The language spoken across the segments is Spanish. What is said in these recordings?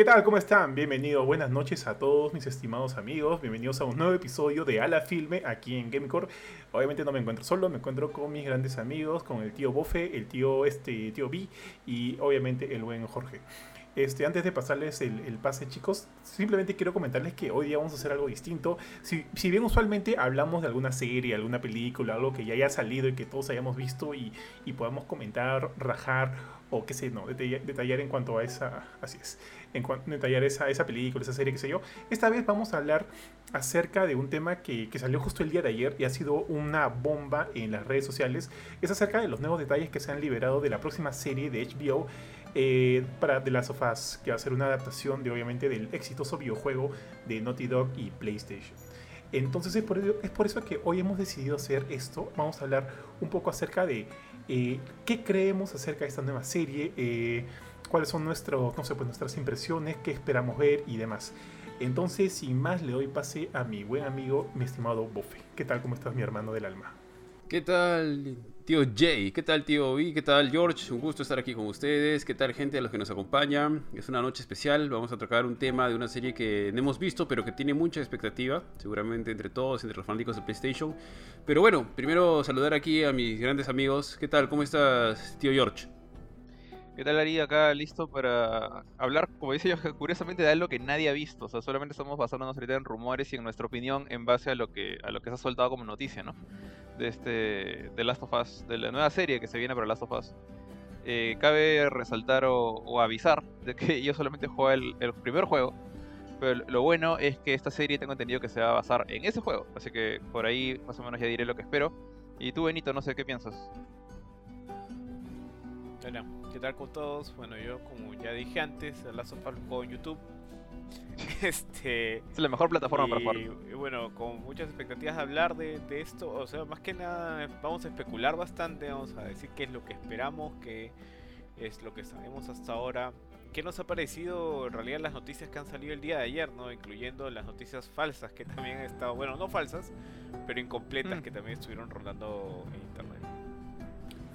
¿Qué tal? ¿Cómo están? Bienvenidos, buenas noches a todos mis estimados amigos. Bienvenidos a un nuevo episodio de Ala Filme aquí en Gamecore. Obviamente no me encuentro solo, me encuentro con mis grandes amigos, con el tío Bofe, el tío este, tío B y obviamente el buen Jorge. Este, antes de pasarles el, pase, chicos, simplemente quiero comentarles que hoy día vamos a hacer algo distinto. Si, bien usualmente hablamos de alguna serie, alguna película, algo que ya haya salido y que todos hayamos visto y, y podamos comentar, rajar o qué sé, no, detallar, en cuanto a esa, así es, en cuanto detallar esa, esa película, esa serie, qué sé yo. Esta vez vamos a hablar acerca de un tema que, que, salió justo el día de ayer y ha sido una bomba en las redes sociales. Es acerca de los nuevos detalles que se han liberado de la próxima serie de HBO eh, para The Last of Us, que va a ser una adaptación de obviamente del exitoso videojuego de Naughty Dog y PlayStation. Entonces es por, es por eso que hoy hemos decidido hacer esto. Vamos a hablar un poco acerca de eh, qué creemos acerca de esta nueva serie, eh, cuáles son nuestros, no sé, pues nuestras impresiones, qué esperamos ver y demás. Entonces, sin más, le doy pase a mi buen amigo, mi estimado Bofe. ¿Qué tal? ¿Cómo estás, mi hermano del alma? ¿Qué tal, tío Jay? ¿Qué tal, tío B? ¿Qué tal, George? Un gusto estar aquí con ustedes. ¿Qué tal, gente a los que nos acompañan? Es una noche especial. Vamos a tocar un tema de una serie que no hemos visto, pero que tiene mucha expectativa, seguramente entre todos, entre los fanáticos de PlayStation. Pero bueno, primero saludar aquí a mis grandes amigos. ¿Qué tal? ¿Cómo estás, tío George? ¿Qué tal Ari? Acá listo para hablar, como dice yo, curiosamente de algo que nadie ha visto. O sea, solamente estamos basándonos ahorita en rumores y en nuestra opinión en base a lo que a lo que se ha soltado como noticia, ¿no? De este de Last of Us, de la nueva serie que se viene para Last of Us. Eh, cabe resaltar o, avisar de que yo solamente juego el, el, primer juego. Pero lo bueno es que esta serie tengo entendido que se va a basar en ese juego. Así que por ahí más o menos ya diré lo que espero. Y tú, Benito, no sé qué piensas. Hola, ¿qué tal con todos? Bueno, yo como ya dije antes, la sopa lo juego en YouTube. este, es la mejor plataforma para jugar. Y bueno, con muchas expectativas de hablar de, esto. O sea, más que nada vamos a especular bastante, vamos a decir qué es lo que esperamos, qué es lo que sabemos hasta ahora. ¿Qué nos ha parecido en realidad las noticias que han salido el día de ayer, ¿no? Incluyendo las noticias falsas que también han estado, bueno, no falsas, pero incompletas mm. que también estuvieron rondando en internet.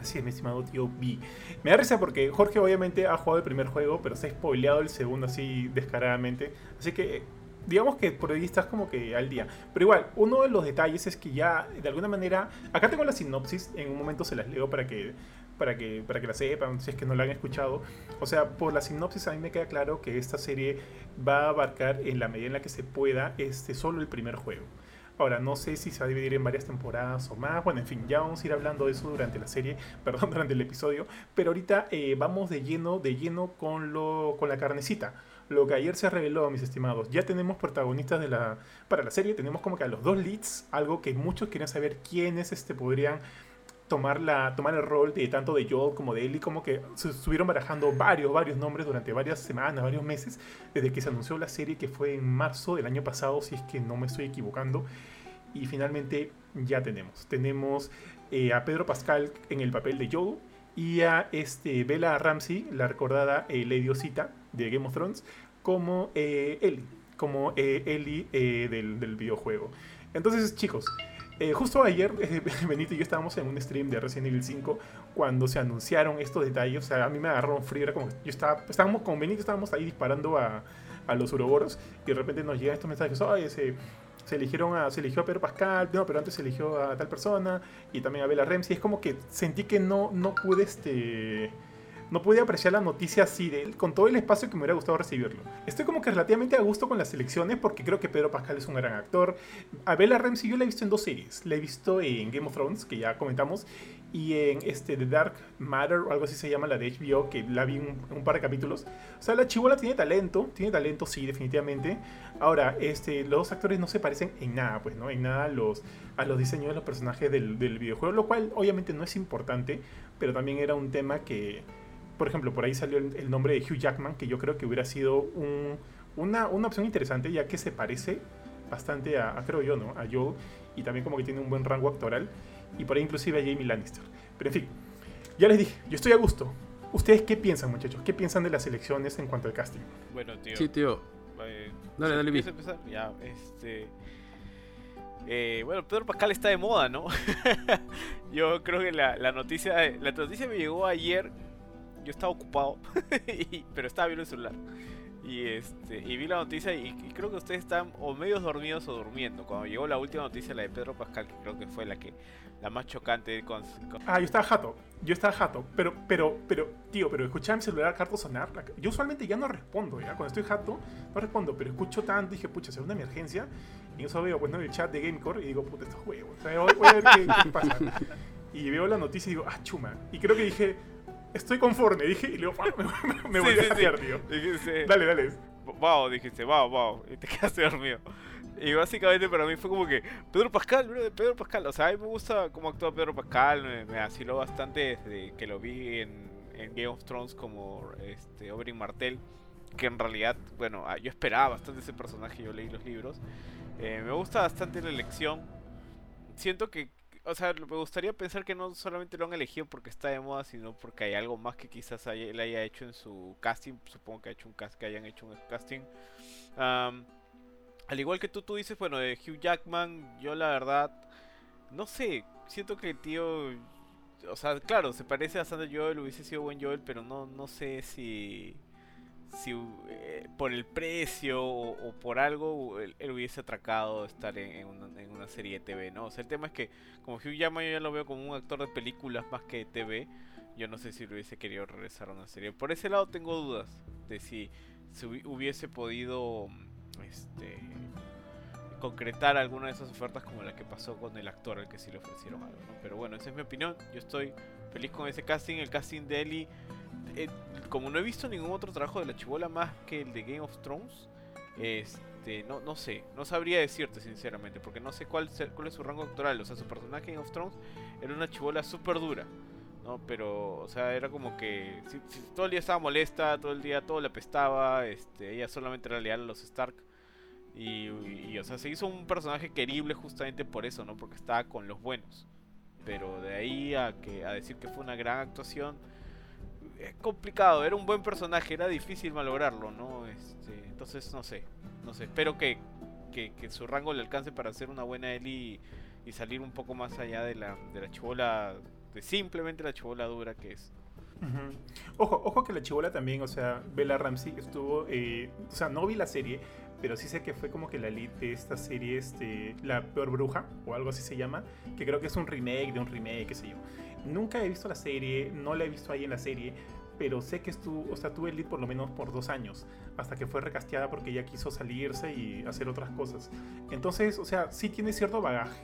Así es, mi estimado tío B. Me da risa porque Jorge obviamente ha jugado el primer juego, pero se ha spoileado el segundo así descaradamente. Así que digamos que por ahí estás como que al día. Pero igual, uno de los detalles es que ya, de alguna manera, acá tengo la sinopsis, en un momento se las leo para que, para que, para que la sepan, si es que no la han escuchado. O sea, por la sinopsis a mí me queda claro que esta serie va a abarcar en la medida en la que se pueda este, solo el primer juego. Ahora, no sé si se va a dividir en varias temporadas o más. Bueno, en fin, ya vamos a ir hablando de eso durante la serie, perdón, durante el episodio. Pero ahorita eh, vamos de lleno, de lleno con, lo, con la carnecita. Lo que ayer se reveló, mis estimados, ya tenemos protagonistas de la, para la serie. Tenemos como que a los dos leads, algo que muchos quieren saber quiénes este, podrían tomar, la, tomar el rol de tanto de Joel como de Ellie, como que se estuvieron barajando varios, varios nombres durante varias semanas, varios meses, desde que se anunció la serie, que fue en marzo del año pasado, si es que no me estoy equivocando. Y finalmente ya tenemos. Tenemos eh, a Pedro Pascal en el papel de Joel y a este, Bella Ramsey, la recordada eh, Lady Osita de Game of Thrones, como eh, Ellie, como Ellie del, del videojuego. Entonces, chicos, eh, justo ayer, Benito y yo estábamos en un stream de Resident Evil 5 cuando se anunciaron estos detalles. O sea, a mí me agarró un frío. Como yo estaba, estábamos con Benito, estábamos ahí disparando a, a los uroboros y de repente nos llegan estos mensajes. Oye, se, se, eligieron se eligió a Pedro Pascal, no, pero antes se eligió a tal persona y también a Bella Ramsey. Es como que sentí que no, no pude este no pude apreciar la noticia así de él, con todo el espacio que me hubiera gustado recibirlo. Estoy como que relativamente a gusto con las selecciones porque creo que Pedro Pascal es un gran actor. A Bella Ramsey yo la he visto en dos series. La he visto en Game of Thrones, que ya comentamos, y en este The Dark Matter o algo así se llama la de HBO, que la vi un, un par de capítulos. O sea, la chivola tiene talento, tiene talento, sí, definitivamente. Ahora, este, los dos actores no se parecen en nada, pues, ¿no? En nada a los, a los diseños de los personajes del, del videojuego, lo cual obviamente no es importante, pero también era un tema que por ejemplo, por ahí salió el, nombre de Hugh Jackman, que yo creo que hubiera sido una, opción interesante, ya que se parece bastante a, creo yo, ¿no? A Joel, y también como que tiene un buen rango actoral, y por ahí inclusive a Jamie Lannister. Pero en fin, ya les dije, yo estoy a gusto. ¿Ustedes qué piensan, muchachos? ¿Qué piensan de las elecciones en cuanto al casting? Bueno, tío. Sí, tío. Eh, dale, dale, empezar? Ya, este... Eh, bueno, Pedro Pascal está de moda, ¿no? Yo creo que la, la, noticia la noticia me llegó ayer yo estaba ocupado, pero estaba viendo el celular. Y este y vi la noticia y, y creo que ustedes están o medios dormidos o durmiendo. Cuando llegó la última noticia, la de Pedro Pascal, que creo que fue la que la más chocante con, con- Ah, yo estaba jato. Yo estaba jato. Pero, pero, pero, tío, pero escuchaba mi celular harto sonar. Yo usualmente ya no respondo, ¿ya? Cuando estoy jato, no respondo. Pero escucho tanto, dije, pucha, será una emergencia. Y eso veo, pues, ¿no? El chat de Gamecore y digo, puta, estos juegos. O sea, voy, voy a ver qué, qué pasa. Y veo la noticia y digo, ah, chuma. Y creo que dije, estoy conforme. Dije, y luego, me, me, me Sí, volví sí, a jatear, sí. tío. Dijiste, Dale, dale. wow, dijiste, wow, wow, y te quedaste dormido. Y básicamente para mí fue como que Pedro Pascal, bro, Pedro Pascal. O sea, a mí me gusta cómo actúa Pedro Pascal, me, me vaciló bastante desde que lo vi en, en Game of Thrones como este Oberyn Martell. Que en realidad, bueno, ah, yo esperaba bastante ese personaje, yo leí los libros. Eh, me gusta bastante la elección. Siento que, o sea, me gustaría pensar que no solamente lo han elegido porque está de moda, sino porque hay algo más que quizás haya- él haya hecho en su casting. Supongo que, ha hecho un que hayan hecho un casting. Al igual que tú, tú dices, bueno, de Hugh Jackman, yo la verdad, no sé, siento que el tío, o sea, claro, se parece a Joel, hubiese sido buen Joel, pero no, no sé si, si eh, por el precio o, por algo él, hubiese atracado estar en, una, serie de TV, ¿no? O sea, el tema es que como Hugh Jackman yo ya lo veo como un actor de películas más que de TV, yo no sé si lo hubiese querido regresar a una serie. Por ese lado tengo dudas de si hubi- hubiese podido este concretar alguna de esas ofertas como la que pasó con el actor al que sí le ofrecieron algo, ¿no? Pero bueno, esa es mi opinión. Yo estoy feliz con ese casting. El casting de Ellie, eh, como no he visto ningún otro trabajo de la chibola más que el de Game of Thrones, este, no, no sé, no sabría decirte sinceramente, porque no sé cuál, cuál es su rango actoral. O sea, su personaje en Game of Thrones era una chibola súper dura. ¿no? Pero, o sea, era como que si todo el día estaba molesta, todo el día todo le apestaba, este, ella solamente era leal a los Stark. Y, y, o sea, se hizo un personaje querible justamente por eso, ¿no? Porque estaba con los buenos. Pero de ahí a, que, a decir que fue una gran actuación, es complicado. Era un buen personaje, era difícil malograrlo, ¿no? Este, entonces, no sé. No sé, espero que, que, su rango le alcance para hacer una buena Ellie y, salir un poco más allá de la, de la chibola, de simplemente la chibola dura que es. Ojo, ojo que la chivola también, o sea, Bella Ramsey estuvo, eh, o sea, no vi la serie, pero sí sé que fue como que la lead de esta serie, este, La Peor Bruja, o algo así se llama, que creo que es un remake de un remake, qué sé yo. Nunca he visto la serie, no la he visto ahí en la serie, pero sé que estuvo, o sea, tuve lead por lo menos por dos años, hasta que fue recasteada porque ella quiso salirse y hacer otras cosas. Entonces, o sea, sí tiene cierto bagaje.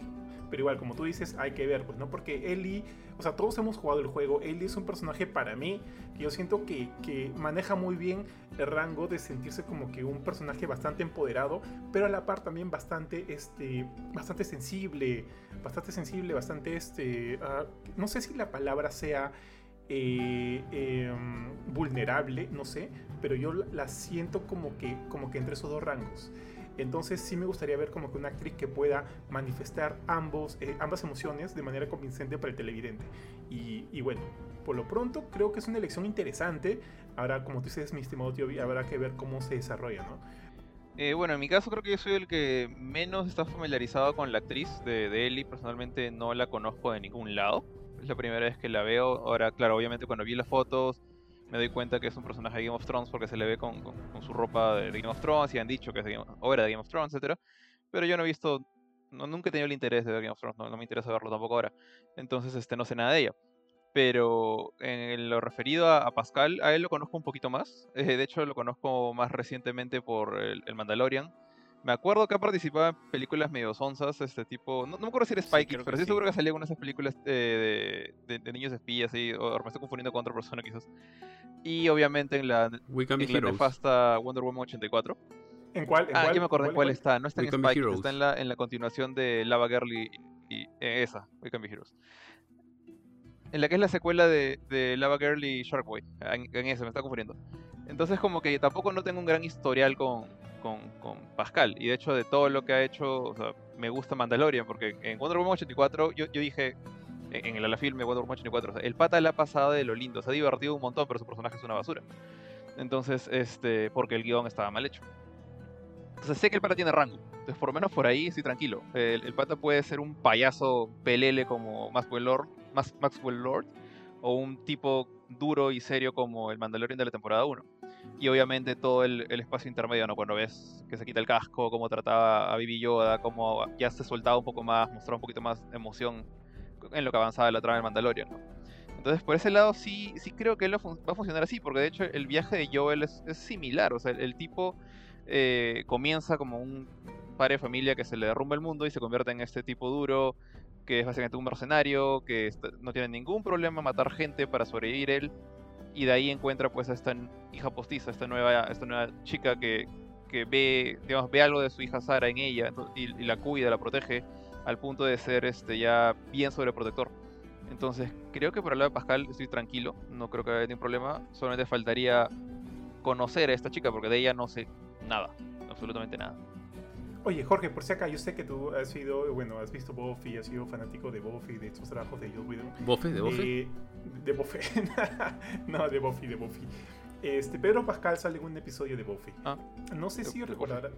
Pero igual, como tú dices, hay que ver, pues, ¿no? Porque Ellie, o sea, todos hemos jugado el juego. Ellie es un personaje para mí que yo siento que, que maneja muy bien el rango de sentirse como que un personaje bastante empoderado, pero a la par también bastante, este, bastante sensible, bastante sensible, bastante, este, ah, no sé si la palabra sea eh, em, vulnerable, no sé, pero yo la, la siento como que, como que entre esos dos rangos. Entonces sí me gustaría ver como que una actriz que pueda manifestar ambos, eh, ambas emociones de manera convincente para el televidente. Y, bueno, por lo pronto creo que es una elección interesante. Ahora, como tú dices, mi estimado tío, habrá que ver cómo se desarrolla, ¿no? Eh, bueno, en mi caso creo que yo soy el que menos está familiarizado con la actriz de, de Ellie. Personalmente no la conozco de ningún lado. Es la primera vez que la veo. Ahora, claro, obviamente cuando vi las fotos me doy cuenta que es un personaje de Game of Thrones porque se le ve con, su ropa de, Game of Thrones y han dicho que es de Game, de Game of Thrones, etc. Pero yo no he visto, no, nunca he tenido el interés de ver Game of Thrones, no, me interesa verlo tampoco ahora. Entonces este, no sé nada de ella. Pero en lo referido a, Pascal, a él lo conozco un poquito más. Eh, de hecho, lo conozco más recientemente por el Mandalorian. Me acuerdo que ha participado en películas medio sonzas, este tipo. No, no me acuerdo si era Sí, Kids, que pero sí sí. seguro que salía alguna de esas películas eh, de, de- de niños espías, y, o me estoy confundiendo con otra persona quizás. Y obviamente en la, We Can Be en la Heroes. nefasta Wonder Woman 84. ¿En cuál? ¿En Ah, cuál? ya me acordé en cuál ¿En está. No está We en Kids, Heroes. está en la, en la continuación de Lava Girl y, y- eh, esa, We Can Be Heroes. En la que es la secuela de, de Lava Girl y Shark Boy. En, en esa, me está confundiendo. Entonces como que tampoco no tengo un gran historial con, con, con Pascal. Y de hecho de todo lo que ha hecho, o sea, me gusta Mandalorian. Porque en Wonder Woman 84 yo, yo dije, en, el ala film de Wonder Woman 84, o sea, el pata le ha pasado de lo lindo. Se ha divertido un montón, pero su personaje es una basura. Entonces, este, porque el guion estaba mal hecho. Entonces sé que el pata tiene rango. Entonces por lo menos por ahí estoy tranquilo. El, pata puede ser un payaso pelele como Maxwell Lord, Max- Maxwell Lord o un tipo duro y serio como el Mandalorian de la temporada 1. Y obviamente todo el, el espacio intermedio, ¿no? Cuando ves que se quita el casco, cómo trataba a Bibi Yoda, cómo ya se soltaba un poco más, mostraba un poquito más emoción en lo que avanzaba la trama del Mandalorian, ¿no? Entonces, por ese lado sí, sí creo que él va a funcionar así, porque de hecho el viaje de Joel es, similar, o sea, el, tipo eh, comienza como un padre de familia que se le derrumba el mundo y se convierte en este tipo duro, que es básicamente un mercenario, que no tiene ningún problema matar gente para sobrevivir él, y de ahí encuentra pues a esta hija postiza, esta nueva, esta nueva chica que, que ve, digamos, ve algo de su hija Sara en ella y, y la cuida, la protege, al punto de ser este ya bien sobreprotector. Entonces, creo que por el lado de Pascal estoy tranquilo, no creo que haya ningún problema, solamente faltaría conocer a esta chica, porque de ella no sé nada, absolutamente nada. Oye, Jorge, por si acá, yo sé que tú has sido, bueno, has visto Buffy, has sido fanático de Buffy, de estos trabajos de Joss Whedon. ¿Bofe? ¿De Bofe? Eh, de Buffy. no, de Buffy, de Buffy. Este, Pedro Pascal sale en un episodio de Buffy. Ah. No sé si De- de recordará.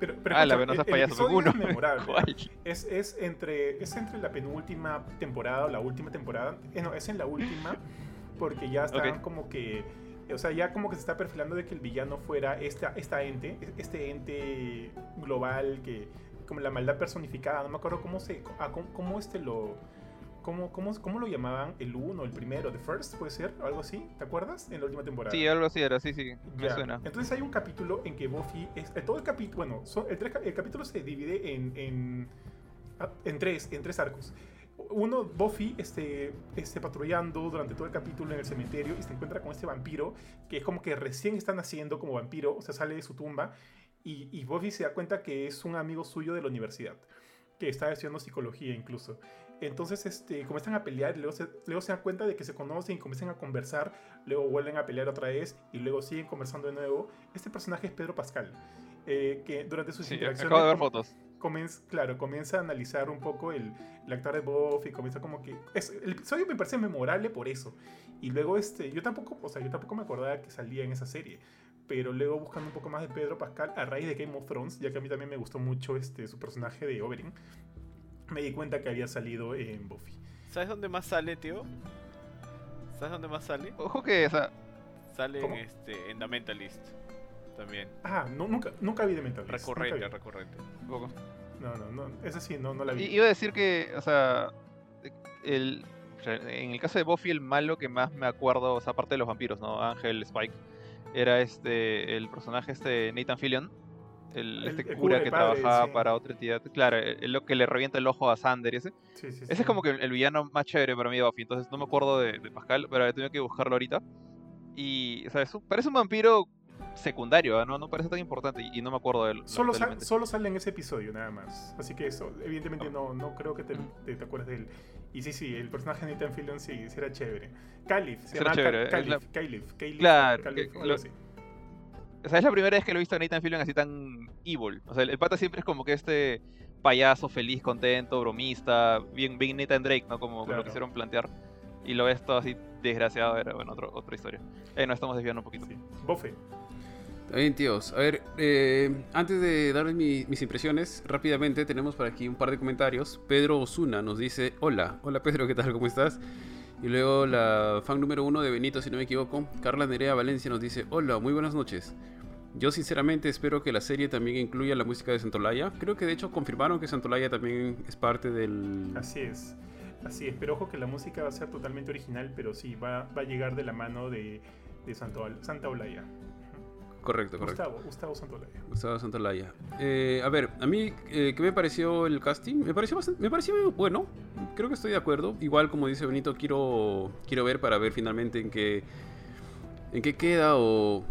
Pero, pero ah, la verdad es payaso, uno. es memorable. Es, es, entre, es entre la penúltima temporada o la última temporada. Eh, no, es en la última porque ya están como que... O sea, ya como que se está perfilando de que el villano fuera esta, esta ente, este ente global que... Como la maldad personificada, no me acuerdo cómo se... ah, cómo, cómo este lo... ¿Cómo, cómo, ¿Cómo lo llamaban? ¿El uno, el primero, the first, puede ser? ¿Algo así? ¿Te acuerdas? En la última temporada. Sí, algo así era, sí, sí, me Ya. suena. Entonces hay un capítulo en que Buffy es eh, todo el capítulo, bueno, son- el, tres el capítulo se divide en, en, ah, en tres, en tres arcos. Uno, Buffy este, este, patrullando durante todo el capítulo en el cementerio y se encuentra con este vampiro que es como que recién está naciendo como vampiro, o sea, sale de su tumba y, y Buffy se da cuenta que es un amigo suyo de la universidad, que está estudiando psicología incluso. Entonces este, comienzan a pelear luego se, luego se dan cuenta de que se conocen y comienzan a conversar, luego vuelven a pelear otra vez y luego siguen conversando de nuevo. Este personaje es Pedro Pascal, eh, que durante sus Sí, interacciones acabo de ver fotos. Comienza, claro, comienza a analizar un poco el, el actor de Buffy, comienza como que... es- el episodio me parece memorable por eso. Y luego, este, yo tampoco, o sea, yo tampoco me acordaba que salía en esa serie. Pero luego buscando un poco más de Pedro Pascal, a raíz de Game of Thrones, ya que a mí también me gustó mucho este, su personaje de Oberyn, me di cuenta que había salido en Buffy. ¿Sabes dónde más sale, tío? ¿Sabes dónde más sale? Ojo que, o sea, Sale ¿Cómo? en este en The Mentalist. También. Ah, no, nunca, nunca vi de Mentalist. nunca Recurrente, vi. recurrente. No, no, no, esa sí, no, no la vi. I- Iba a decir que, o sea, el, en el caso de Buffy, el malo que más me acuerdo, o sea, aparte de los vampiros, ¿no? Ángel, Spike, era este, el personaje este Nathan Fillion, el, este el cura el que padre, trabajaba sí. para otra entidad. Claro, lo que le revienta el ojo a Sander y ese. Sí, sí, Ese es como que el, villano más chévere para mí de Buffy, entonces no me acuerdo de, de Pascal, pero he tenido que buscarlo ahorita. Y, o sea, un- parece un vampiro secundario. ¿no? No parece tan importante y, no me acuerdo de él. Solo, sa- lamentablemente. solo sale en ese episodio nada más. Así que eso, evidentemente Ah. no, no creo que te, te, te acuerdes de él. Y sí, sí, el personaje de Nathan Fillion sí, sí era chévere. Caliph, se era llama chévere, Ca- es la- Caliph, Caliph, Claro, Caliph, que lo-. O sea, es la primera vez que lo he visto a Nathan Fillion así tan evil. O sea, el, el pata siempre es como que este payaso feliz, contento, bromista, bien, bien Nathan Drake, ¿no? Como Claro. lo quisieron plantear. Y lo ves todo así desgraciado, era bueno, otro- otra historia. Eh, nos estamos desviando un poquito. Sí. Bofe. Está bien, tíos. A ver, eh, antes de darles mi- mis impresiones, rápidamente tenemos por aquí un par de comentarios. Pedro Osuna nos dice, hola, hola Pedro, ¿qué tal? ¿Cómo estás? Y luego la fan número uno de Benito, si no me equivoco, Carla Nerea Valencia nos dice, hola, muy buenas noches. Yo sinceramente espero que la serie también incluya la música de Santolaya. Creo que de hecho confirmaron que Santolaya también es parte del... Así es. Así es. Pero ojo que la música va a ser totalmente original, pero sí, va, a llegar de la mano de, de Santa Olaya. Correcto, correcto. Gustavo, Gustavo Santolaya. Gustavo Santolaya. Eh, a ver, a mí, eh, ¿qué me pareció el casting? Me pareció bastante, me pareció bueno. Creo que estoy de acuerdo. Igual, como dice Benito, quiero, quiero ver para ver finalmente en qué, en qué queda o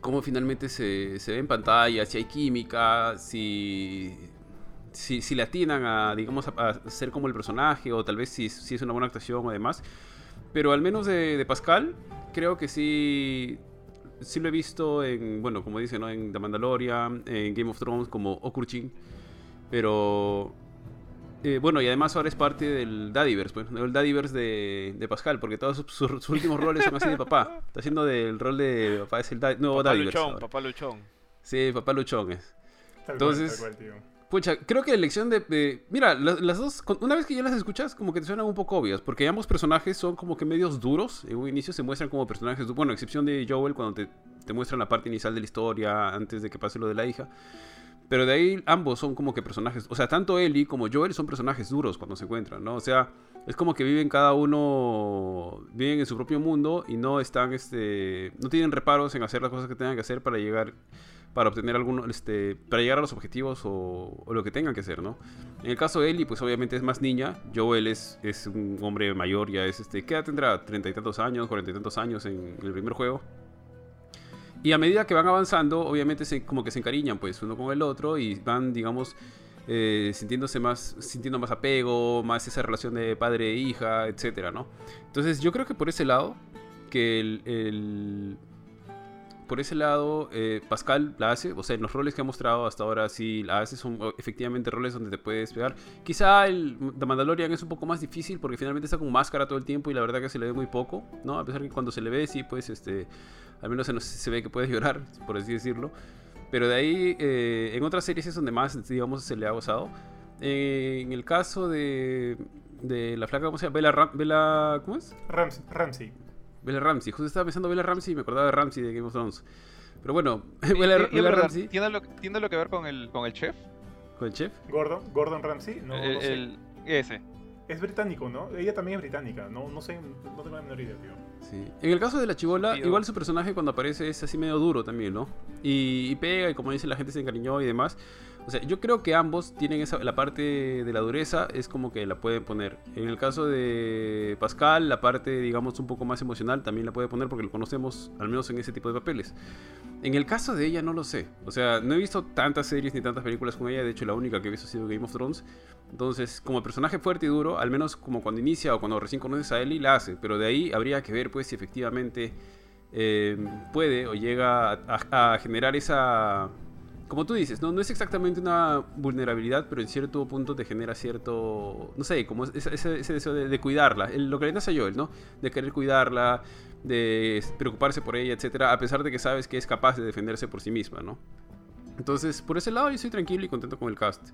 cómo finalmente se, se ve en pantalla, si hay química, si, si, si le atinan a, digamos, a, a ser como el personaje o tal vez si, si es una buena actuación o demás. Pero al menos de, de Pascal, creo que sí, sí lo he visto en, bueno, como dice, ¿no? En The Mandalorian, en Game of Thrones como Okurchin. Pero, eh, bueno, y además ahora es parte del Daddyverse, pues, ¿no? el Daddyverse de, de Pascal, porque todos sus, sus- sus últimos roles son así de papá. Está haciendo del rol de papá, es el da- nuevo Papá Daddyverse. Luchón, ahora. papá Luchón. Sí, papá Luchón es. Tal Entonces- cual, tal cual, tío. Pucha, creo que la elección de... mira, la- las, dos, una vez que ya las escuchas, como que te suenan un poco obvias, porque ambos personajes son como que medios duros. En un inicio se muestran como personajes, bueno, a excepción de Joel, cuando te, te muestran la parte inicial de la historia, antes de que pase lo de la hija. Pero de ahí ambos son como que personajes, o sea, tanto Ellie como Joel son personajes duros cuando se encuentran, ¿no? O sea, es como que viven cada uno, viven en su propio mundo y no están, este, no tienen reparos en hacer las cosas que tengan que hacer para llegar, para obtener alguno, este, para llegar a los objetivos o, o lo que tengan que hacer, ¿no? En el caso de Ellie, pues obviamente es más niña, Joel es, es un hombre mayor, ya es, este, ¿qué tendrá? Treinta y tantos años, cuarenta y tantos años en el primer juego. Y a medida que van avanzando, obviamente se, como que se encariñan pues uno con el otro y van, digamos, eh, sintiéndose más, sintiendo más apego, más esa relación de padre e hija, etcétera, ¿no? Entonces yo creo que por ese lado, que el- por ese lado eh, Pascal la hace, o sea, en los roles que ha mostrado hasta ahora sí la hace, son efectivamente roles donde te puedes pegar. Quizá el The Mandalorian es un poco más difícil porque finalmente está con máscara todo el tiempo y la verdad que se le ve muy poco, ¿no? A pesar que cuando se le ve, sí, pues este al menos se, nos- se ve que puede llorar, por así decirlo. Pero de ahí, eh, en otras series es donde más, digamos, se le ha gozado. Eh, en el caso de, de la flaca, ¿cómo se llama? Bella, Ram- Bella- ¿cómo es? Rams- Ramsey. Bella Ramsey. Justo estaba pensando Bella Ramsey y me acordaba de Ramsey de Game of Thrones. Pero bueno, Bella, Bella verdad, Ramsey ¿Tiene lo, tiene lo que ver con el, con el chef? con el chef. Gordon, Gordon Ramsey. No, el, no sé. el- ese. Es británico, ¿no? Ella también es británica. No, no sé, no tengo la menor idea, tío. Sí. En el caso de la chivola, Tío. igual su personaje cuando aparece es así medio duro también, ¿no? Y, y pega, y como dice la gente se encariñó y demás. O sea, yo creo que ambos tienen esa, la parte de la dureza, es como que la pueden poner. En el caso de Pascal, la parte, digamos, un poco más emocional también la puede poner porque lo conocemos, al menos en ese tipo de papeles. En el caso de ella, no lo sé. O sea, no he visto tantas series ni tantas películas con ella. De hecho, la única que he visto ha sido Game of Thrones. Entonces, como personaje fuerte y duro, al menos como cuando inicia o cuando recién conoces a Ellie, la hace. Pero de ahí habría que ver, pues, si efectivamente eh, puede o llega a, a generar esa... Como tú dices, ¿no? no es exactamente una vulnerabilidad, pero en cierto punto te genera cierto, no sé, como ese, ese- ese deseo de, cuidarla. Lo que le nace a Joel, ¿no? De querer cuidarla, de preocuparse por ella, etcétera, a pesar de que sabes que es capaz de defenderse por sí misma, ¿no? Entonces, por ese lado yo estoy tranquilo y contento con el cast.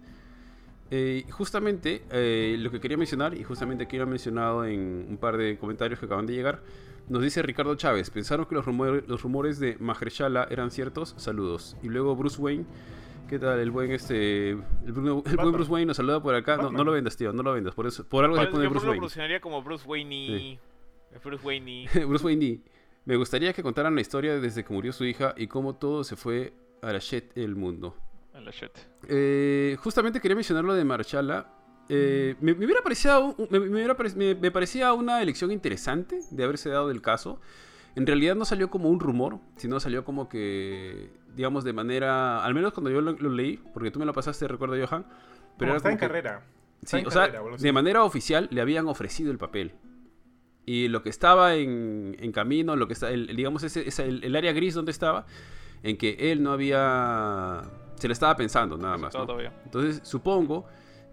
Eh, justamente eh, lo que quería mencionar, y justamente aquí lo he mencionado en un par de comentarios que acaban de llegar, nos dice Ricardo Chávez, pensaron que los, rumores, los rumores de Mahershala eran ciertos, saludos. Y luego Bruce Wayne, ¿qué tal? El buen este el, Bruno- el buen Batman. Bruce Wayne nos saluda por acá. No, lo vendas, tío, no lo vendas. Por eso, por algo se Yo pone Bruce lo Wayne. pronunciaría como Bruce Wayne y... Bruce Wayne. Bruce Wayne. Me gustaría que contaran la historia desde que murió su hija y cómo todo se fue a la shit el mundo. A la shit. Eh, justamente quería mencionar lo de Marchala. Eh, me, me hubiera parecido, un- me, me hubiera parec- me- me parecía una elección interesante de haberse dado el caso. En realidad no salió como un rumor, sino salió como que, digamos, de manera, al menos cuando yo lo, lo leí, porque tú me lo pasaste, recuerdo, Johan. Pero era está en que- carrera. Está Sí, en o sea, carrera, de manera oficial le habían ofrecido el papel. Y lo que estaba en, en camino, lo que está, el, digamos, ese, ese- el, el área gris donde estaba, en que él no había. Se le estaba pensando nada más. Todo ¿no? Entonces, supongo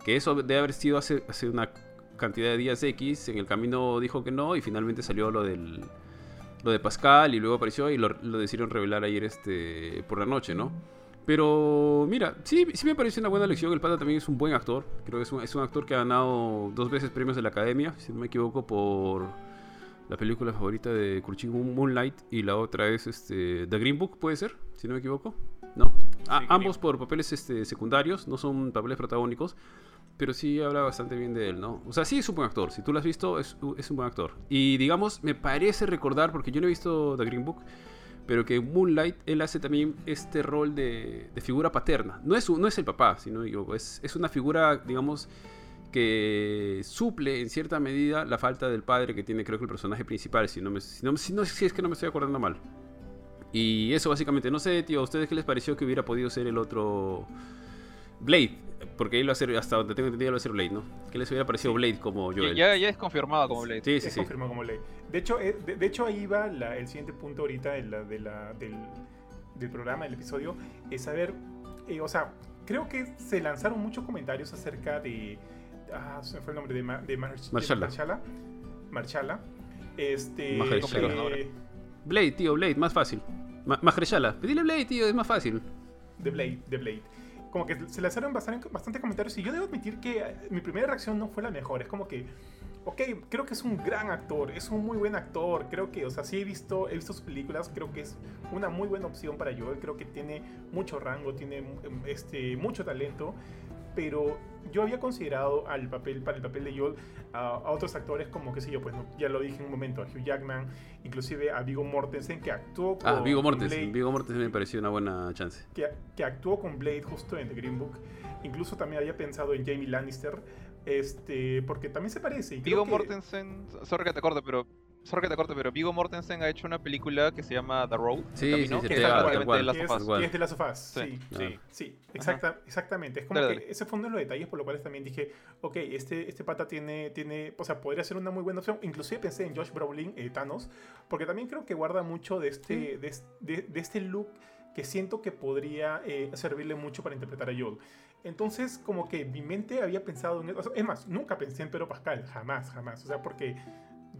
que eso debe haber sido hace, hace una cantidad de días X. En el camino dijo que no, y finalmente salió lo del. Lo de Pascal, y luego apareció y lo, lo decidieron revelar ayer este, por la noche, ¿no? Pero mira, sí, sí me parece una buena elección. El Pata también es un buen actor. Creo que es un, es un actor que ha ganado dos veces premios de la Academia, si no me equivoco, por la película favorita de Kurchin Moonlight. Y la otra es este, The Green Book, ¿puede ser? Si no me equivoco. No. Ah, Green ambos por papeles este, secundarios, no son papeles protagónicos. Pero sí habla bastante bien de él, ¿no? O sea, sí es un buen actor. Si tú lo has visto, es, es un buen actor. Y digamos, me parece recordar, porque yo no he visto The Green Book, pero que Moonlight él hace también este rol de, de figura paterna. No es, no es el papá, si no me equivoco, es, es una figura, digamos, que suple en cierta medida la falta del padre que tiene creo que el personaje principal, si, no me, si, no, si, no- si es que no me estoy acordando mal. Y eso básicamente, no sé, tío, ¿a ustedes qué les pareció que hubiera podido ser el otro Blade? Porque él va a ser, hasta donde tengo entendido, va a ser Blade, ¿no? ¿Qué les hubiera parecido Blade como Joel? ya, ya es confirmado como Blade. Sí, sí, es sí. confirmado como ley. De hecho, eh, de, de hecho ahí va la- el siguiente punto ahorita de la, de la- del, del programa, del episodio, es saber, eh, o sea, creo que se lanzaron muchos comentarios acerca de, ah, se me fue el nombre de, Ma- de, Mar- de Marshala. Marshala. Marshala. Este, eh, Blade, tío, Blade, más fácil. Ma Mahershala. Dile Blade, tío, es más fácil. de Blade, de Blade. Como que se lanzaron bastante, bastantes comentarios y yo debo admitir que eh, mi primera reacción no fue la mejor. Es como que, ok, creo que es un gran actor, es un muy buen actor. Creo que, o sea, sí he visto, he visto sus películas, creo que es una muy buena opción para Joel. Creo que tiene mucho rango, tiene em, este, mucho talento pero yo había considerado al papel, para el papel de Joel a, otros actores como, qué sé yo, pues ya lo dije en un momento, a Hugh Jackman, inclusive a Vigo Mortensen, que actuó ah, con Ah, Vigo Mortensen, Vigo Mortensen me pareció una buena chance. Que, que actuó con Blade justo en The Green Book. Incluso también había pensado en Jamie Lannister, este, porque también se parece. Vigo Mortensen, sorry que te corte, pero sorry que te corte, pero Vigo Mortensen ha hecho una película que se llama The Road. Sí, sí, sí, que, es, de es de las sofás. Sí, sí, sí, exacta, exactamente. Es como que ese fue uno de los detalles por los cuales también dije, ok, este, este pata tiene, tiene, o sea, podría ser una muy buena opción. Inclusive pensé en Josh Brolin, eh, Thanos, porque también creo que guarda mucho de este, de, de, este look que siento que podría eh, servirle mucho para interpretar a Joel. Entonces, como que mi mente había pensado en eso. Es más, nunca pensé en Pedro Pascal, jamás, jamás. O sea, porque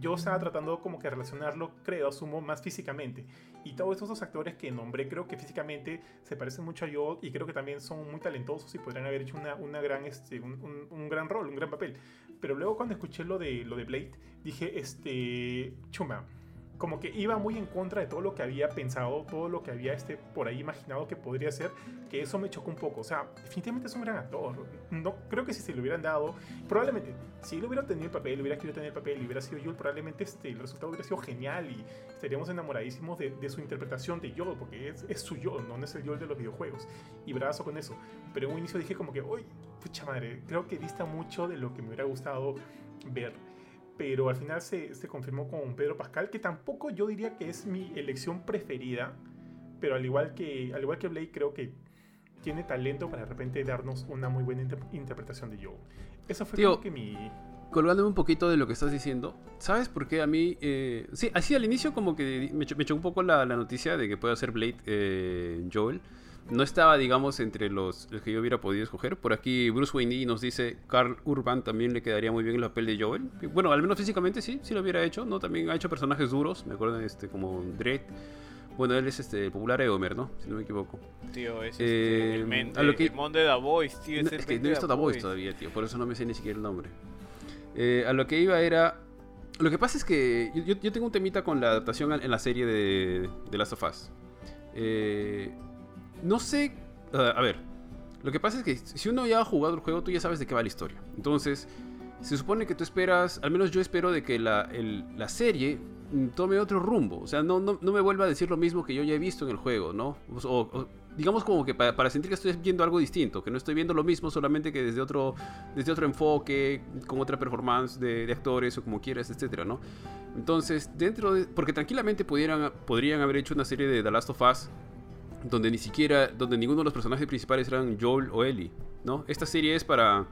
yo estaba tratando como que relacionarlo, creo, asumo, más físicamente. Y todos estos dos actores que nombré, creo que físicamente se parecen mucho a yo y creo que también son muy talentosos y podrían haber hecho una, una gran, este, un, un, gran rol, un gran papel. Pero luego cuando escuché lo de, lo de Blade, dije, este, chuma, como que iba muy en contra de todo lo que había pensado, todo lo que había este, por ahí imaginado que podría ser, que eso me chocó un poco. O sea, definitivamente es un gran actor. No, creo que si se lo hubieran dado, probablemente, si él hubiera tenido el papel, hubiera querido tener el papel y hubiera sido Joel, probablemente este, el resultado hubiera sido genial y estaríamos enamoradísimos de, de su interpretación de Joel, porque es, es su Joel, no es el Joel de los videojuegos. Y brazo con eso. Pero en un inicio dije como que, uy, pucha madre, creo que dista mucho de lo que me hubiera gustado ver pero al final se, se, confirmó con Pedro Pascal, que tampoco yo diría que es mi elección preferida, pero al igual que, al igual que Blake, creo que tiene talento para de repente darnos una muy buena interpretación de Joe. Eso fue Tío, que mi... Colgándome un poquito de lo que estás diciendo, ¿sabes por qué a mí... Eh, sí, así al inicio como que me, echó un poco la, la, noticia de que pueda ser Blade eh, Joel no estaba, digamos, entre los, que yo hubiera podido escoger. Por aquí Bruce Wayne nos dice, Carl Urban también le quedaría muy bien el papel de Joel. Bueno, al menos físicamente sí, sí lo hubiera hecho, ¿no? También ha hecho personajes duros, me acuerdo, este, como Dredd. Bueno, él es este, el popular Eomer, ¿no? Si no me equivoco. Tío, es este, el, eh, a lo que, el de Voice, tío. Es, que no he visto Voice todavía, tío. Por eso no me sé ni siquiera el nombre. Eh, a lo que iba era... Lo que pasa es que yo, yo tengo un temita con la adaptación en la serie de, de Last of Us. Eh, no sé. a ver. Lo que pasa es que si uno ya ha jugado el juego, tú ya sabes de qué va la historia. Entonces, se supone que tú esperas. Al menos yo espero de que la, la serie tome otro rumbo. O sea, no, no, me vuelva a decir lo mismo que yo ya he visto en el juego, ¿no? O, digamos como que para, sentir que estoy viendo algo distinto, que no estoy viendo lo mismo solamente que desde otro, desde otro enfoque, con otra performance de, de actores o como quieras, etcétera, ¿no? Entonces, dentro de... Porque tranquilamente pudieran, podrían haber hecho una serie de The Last of Us donde ni siquiera, donde ninguno de los personajes principales eran Joel o Ellie, ¿no? Esta serie es para,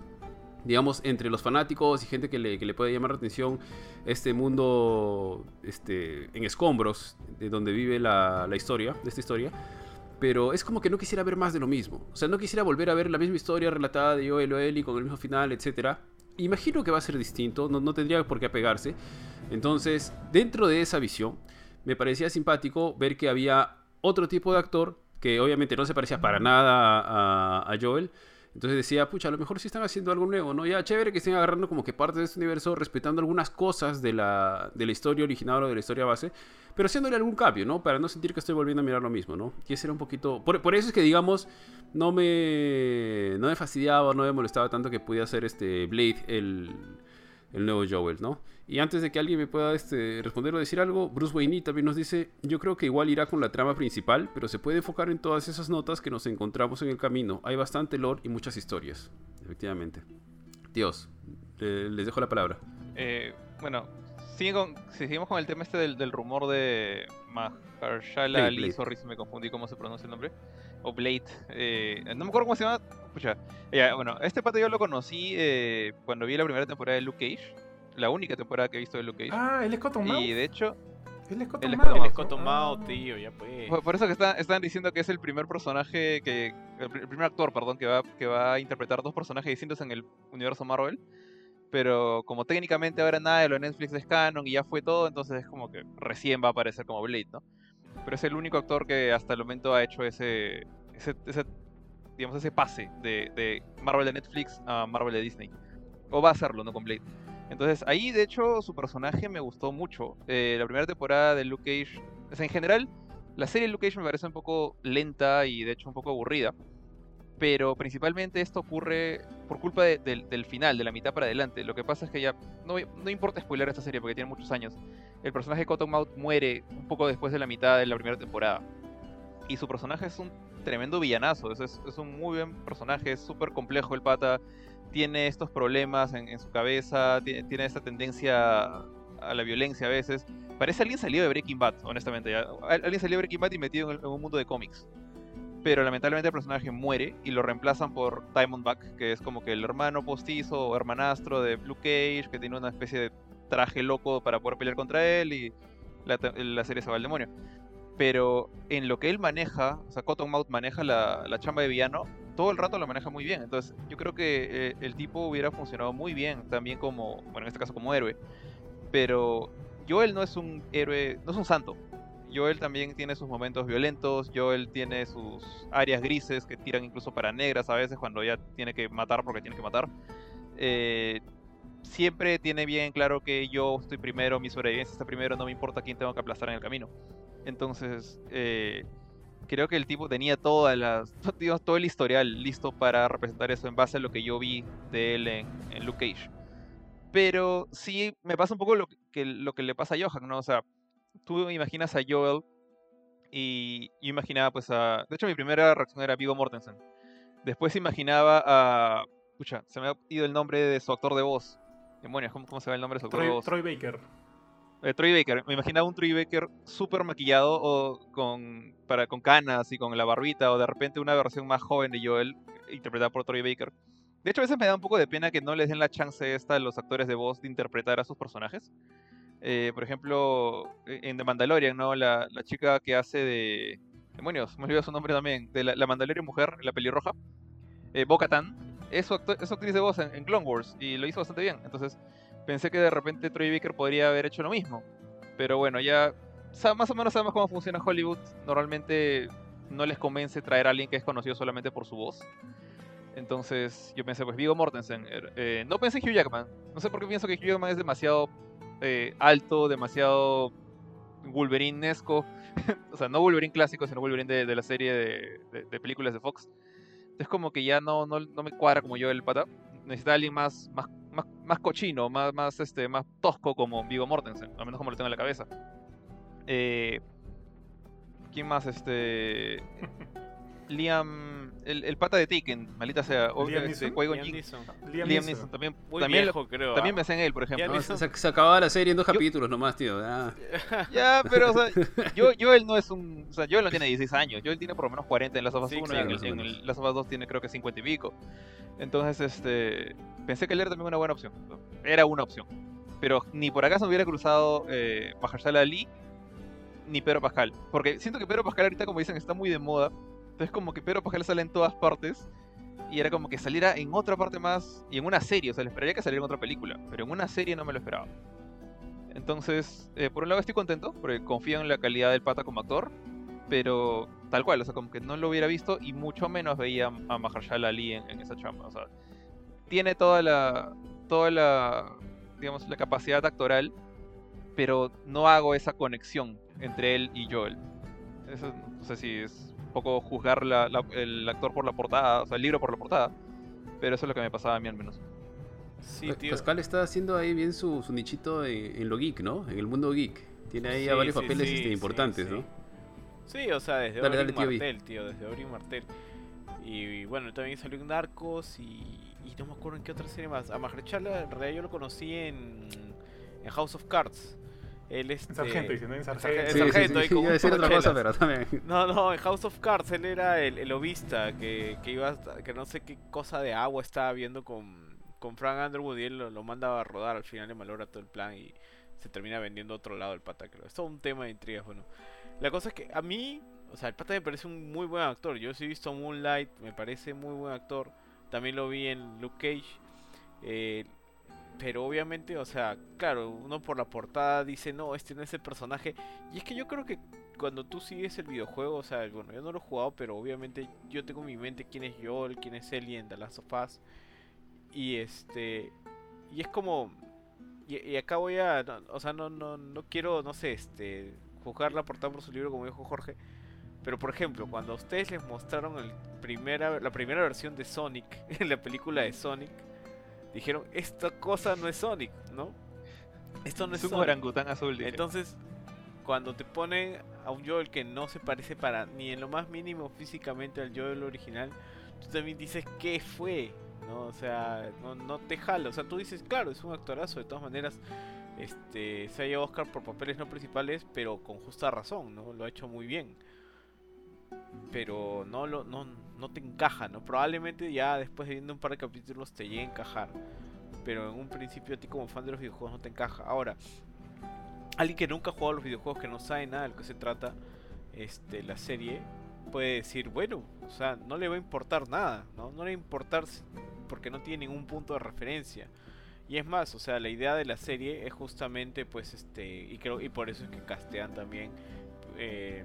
digamos, entre los fanáticos y gente que le, que le puede llamar la atención este mundo este, en escombros, de donde vive la, la historia, de esta historia. Pero es como que no quisiera ver más de lo mismo. O sea, no quisiera volver a ver la misma historia relatada de Joel o Ellie con el mismo final, etc. Imagino que va a ser distinto, no, no tendría por qué apegarse. Entonces, dentro de esa visión, me parecía simpático ver que había otro tipo de actor que obviamente no se parecía para nada a, Joel. Entonces decía, pucha, a lo mejor sí están haciendo algo nuevo, ¿no? Ya chévere que estén agarrando como que parte de este universo, respetando algunas cosas de la, de la historia original o de la historia base, pero haciéndole algún cambio, ¿no? Para no sentir que estoy volviendo a mirar lo mismo, ¿no? Y ese era un poquito... Por, por eso es que, digamos, no me, no me fastidiaba, no me molestaba tanto que pudiera ser este Blade el, el nuevo Joel, ¿no? Y antes de que alguien me pueda este, responder o decir algo, Bruce Wayne también nos dice, yo creo que igual irá con la trama principal, pero se puede enfocar en todas esas notas que nos encontramos en el camino. Hay bastante lore y muchas historias, efectivamente. Dios, les dejo la palabra. Eh, bueno, con, seguimos con el tema este del, rumor de Mahershala Ali, sorry si me confundí cómo se pronuncia el nombre, o Blade, eh, no me acuerdo cómo se llama, Pucha, bueno, este pato yo lo conocí eh, cuando vi la primera temporada de Luke Cage la única temporada que he visto de Luke Cage. Ah, él es Cotton Y de hecho. Él es Cotton Mouth. tío, ya pues. Por, eso que están diciendo que es el primer personaje que. El primer actor, perdón, que va, que va a interpretar dos personajes distintos en el universo Marvel. Pero como técnicamente ahora nada de lo de Netflix es canon y ya fue todo, entonces es como que recién va a aparecer como Blade, ¿no? Pero es el único actor que hasta el momento ha hecho ese, ese, ese digamos, ese pase de, de Marvel de Netflix a Marvel de Disney. O va a hacerlo, ¿no? Con Blade. Entonces, ahí, de hecho, su personaje me gustó mucho. Eh, la primera temporada de Luke Cage, o en general, la serie de Luke Cage me parece un poco lenta y, de hecho, un poco aburrida. Pero principalmente esto ocurre por culpa de- del, final, de la mitad para adelante. Lo que pasa es que ya, no, no importa spoiler esta serie porque tiene muchos años. El personaje Cottonmouth muere un poco después de la mitad de la primera temporada. Y su personaje es un tremendo villanazo. Es, es, es un muy buen personaje, es súper complejo el pata. Tiene estos problemas en, en su cabeza, tiene, tiene esta tendencia a la violencia a veces. Parece alguien salido de Breaking Bad, honestamente. Alguien salido de Breaking Bad y metido en, en un mundo de cómics. Pero lamentablemente el personaje muere y lo reemplazan por Diamondback, que es como que el hermano postizo o hermanastro de Luke Cage, que tiene una especie de traje loco para poder pelear contra él y la, la serie se va al demonio. Pero en lo que él maneja, o sea, Cottonmouth maneja la, la chamba de villano, todo el rato lo maneja muy bien. Entonces, yo creo que eh, el tipo hubiera funcionado muy bien también como, bueno, en este caso como héroe. Pero Joel no es un héroe, no es un santo. Joel también tiene sus momentos violentos, Joel tiene sus áreas grises que tiran incluso para negras a veces cuando ya tiene que matar porque tiene que matar. Eh, siempre tiene bien claro que yo estoy primero, mi sobrevivencia está primero, no me importa quién tengo que aplastar en el camino. Entonces, eh, creo que el tipo tenía todas las, digamos, todo el historial listo para representar eso en base a lo que yo vi de él en, en Luke Cage. Pero sí me pasa un poco lo que, lo que le pasa a Johan, ¿no? O sea, tú imaginas a Joel y yo imaginaba pues a... De hecho mi primera reacción era Vigo Mortensen. Después imaginaba a... Escucha, se me ha ido el nombre de su actor de voz. Demonios, ¿cómo, cómo se va el nombre de su actor de voz? Troy Baker. Eh, Troy Baker, me imaginaba un Troy Baker súper maquillado o con, para, con canas y con la barbita, o de repente una versión más joven de Joel, interpretada por Troy Baker. De hecho, a veces me da un poco de pena que no les den la chance esta a los actores de voz de interpretar a sus personajes. Eh, por ejemplo, e- en The Mandalorian, ¿no? La, la chica que hace de. Demonios, me olvidó su nombre también. De la, Mandalorian mujer, la pelirroja. Eh. Es, su acto- es su actriz de voz en, en Clone Wars y lo hizo bastante bien. Entonces, pensé que de repente Troy Baker podría haber hecho lo mismo. Pero bueno, ya más o menos sabemos cómo funciona Hollywood. Normalmente no les convence traer a alguien que es conocido solamente por su voz. Entonces yo pensé, pues Vigo Mortensen. er- eh, no pensé en Hugh Jackman. No sé por qué pienso que Hugh Jackman es demasiado eh, alto, demasiado Wolverine-esco. o sea, no Wolverine clásico, sino Wolverine de, de la serie de, de- de películas de Fox. Es como que ya no, no, no me cuadra como yo el pata. Necesita alguien más, más, más, más cochino, más, más, este, más tosco como Vigo Mortensen, al menos como lo tengo en la cabeza. Eh, ¿Quién más? Este. Liam. El, el pata de Taken, maldita sea. o- Liam este, Liam. Liam, Liam Neeson. Neeson también. Muy también, lo- viejo, creo. también ¿ah? pensé en él, por ejemplo. Liam No, se, se acababa la serie en dos Yo- capítulos nomás, tío. ya. Ya, pero, o sea, yo, Joel no es un. O sea, Joel no tiene 16 años. Joel tiene por lo menos 40 en Last of Us Sí, 1 claro, y en, of Us 2 tiene creo que 50 y pico. Entonces, este. Pensé que él era también una buena opción. Era una opción. Pero ni por acaso me hubiera cruzado eh, Mahershala Ali ni Pedro Pascal. Porque siento que Pedro Pascal ahorita, como dicen, está muy de moda. Entonces, como que Pedro Pascal sale en todas partes. Y era como que saliera en otra parte más. Y en una serie. O sea, le esperaría que saliera en otra película. Pero en una serie no me lo esperaba. Entonces, eh, por un lado estoy contento, porque confío en la calidad del pata como actor, pero tal cual, o sea, como que no lo hubiera visto y mucho menos veía a Mahershala Ali en, esa chamba. O sea, tiene toda la, toda la, digamos, la capacidad actoral, pero no hago esa conexión entre él y Joel. Eso, no sé si es un poco juzgar la- la- el actor por la portada, o sea, el libro por la portada, pero eso es lo que me pasaba a mí al menos. Sí, tío. Pascal está haciendo ahí bien su, su nichito en, en lo geek, ¿no? En el mundo geek. Tiene ahí a Sí, varios sí, papeles sí, este, importantes, sí. ¿no? Sí, o sea, desde Dale, dale, tío Vi. Martel, tío, desde Oberyn Martel. Y, bueno, también salió en Narcos y, y no me acuerdo en qué otra serie más. A Mahershala en realidad yo lo conocí en, en House of Cards. Él este, En sargento, dice, ¿no? En en sarge- sargento. en Sí, sí, sargento, sí, iba a decir otra cosa, pero también. No, no, en House of Cards él era el, el obista que, que iba hasta- que no sé qué cosa de agua estaba viendo con, con Frank Underwood y él lo, lo manda a rodar, al final le malogra todo el plan y se termina vendiendo a otro lado el pata, creo. Es todo un tema de intrigas, bueno. La cosa es que a mí, o sea, el pata me parece un muy buen actor. Yo sí he visto Moonlight, me parece muy buen actor. También lo vi en Luke Cage. Eh, pero obviamente, o sea, claro, uno por la portada dice, no, este no es el personaje. Y es que yo creo que cuando tú sigues el videojuego, o sea, bueno, yo no lo he jugado, pero obviamente yo tengo en mi mente quién es Joel, quién es Ellie en The Last of Us. Y este. Y es como. Y, acá voy a. o sea, no, no, no quiero, no sé, este. Juzgarla por tanto por su libro, como dijo Jorge. Pero por ejemplo, cuando a ustedes les mostraron el primera, la primera versión de Sonic, la película de Sonic, dijeron, esta cosa no es Sonic, ¿no? Esto no es Es un Sonic. orangután azul. Entonces, cuando te ponen a un Joel que no se parece para ni en lo más mínimo físicamente al Joel original, tú también dices qué fue, ¿no? O sea, no, no te jala. O sea, tú dices, claro, es un actorazo, de todas maneras, este, se ha llevado Oscar por papeles no principales, pero con justa razón, ¿no? Lo ha hecho muy bien. Pero no, lo, no, no te encaja, ¿no? Probablemente ya después de viendo un par de capítulos te llegue a encajar. Pero en un principio a ti como fan de los videojuegos no te encaja. Ahora, alguien que nunca ha jugado a los videojuegos, que no sabe nada de lo que se trata este, la serie, puede decir, bueno, o sea, no le va a importar nada, ¿no? No le va a importar porque no tiene ningún punto de referencia. Y es más, o sea, la idea de la serie es justamente, pues, este, y creo, y por eso es que castean también eh,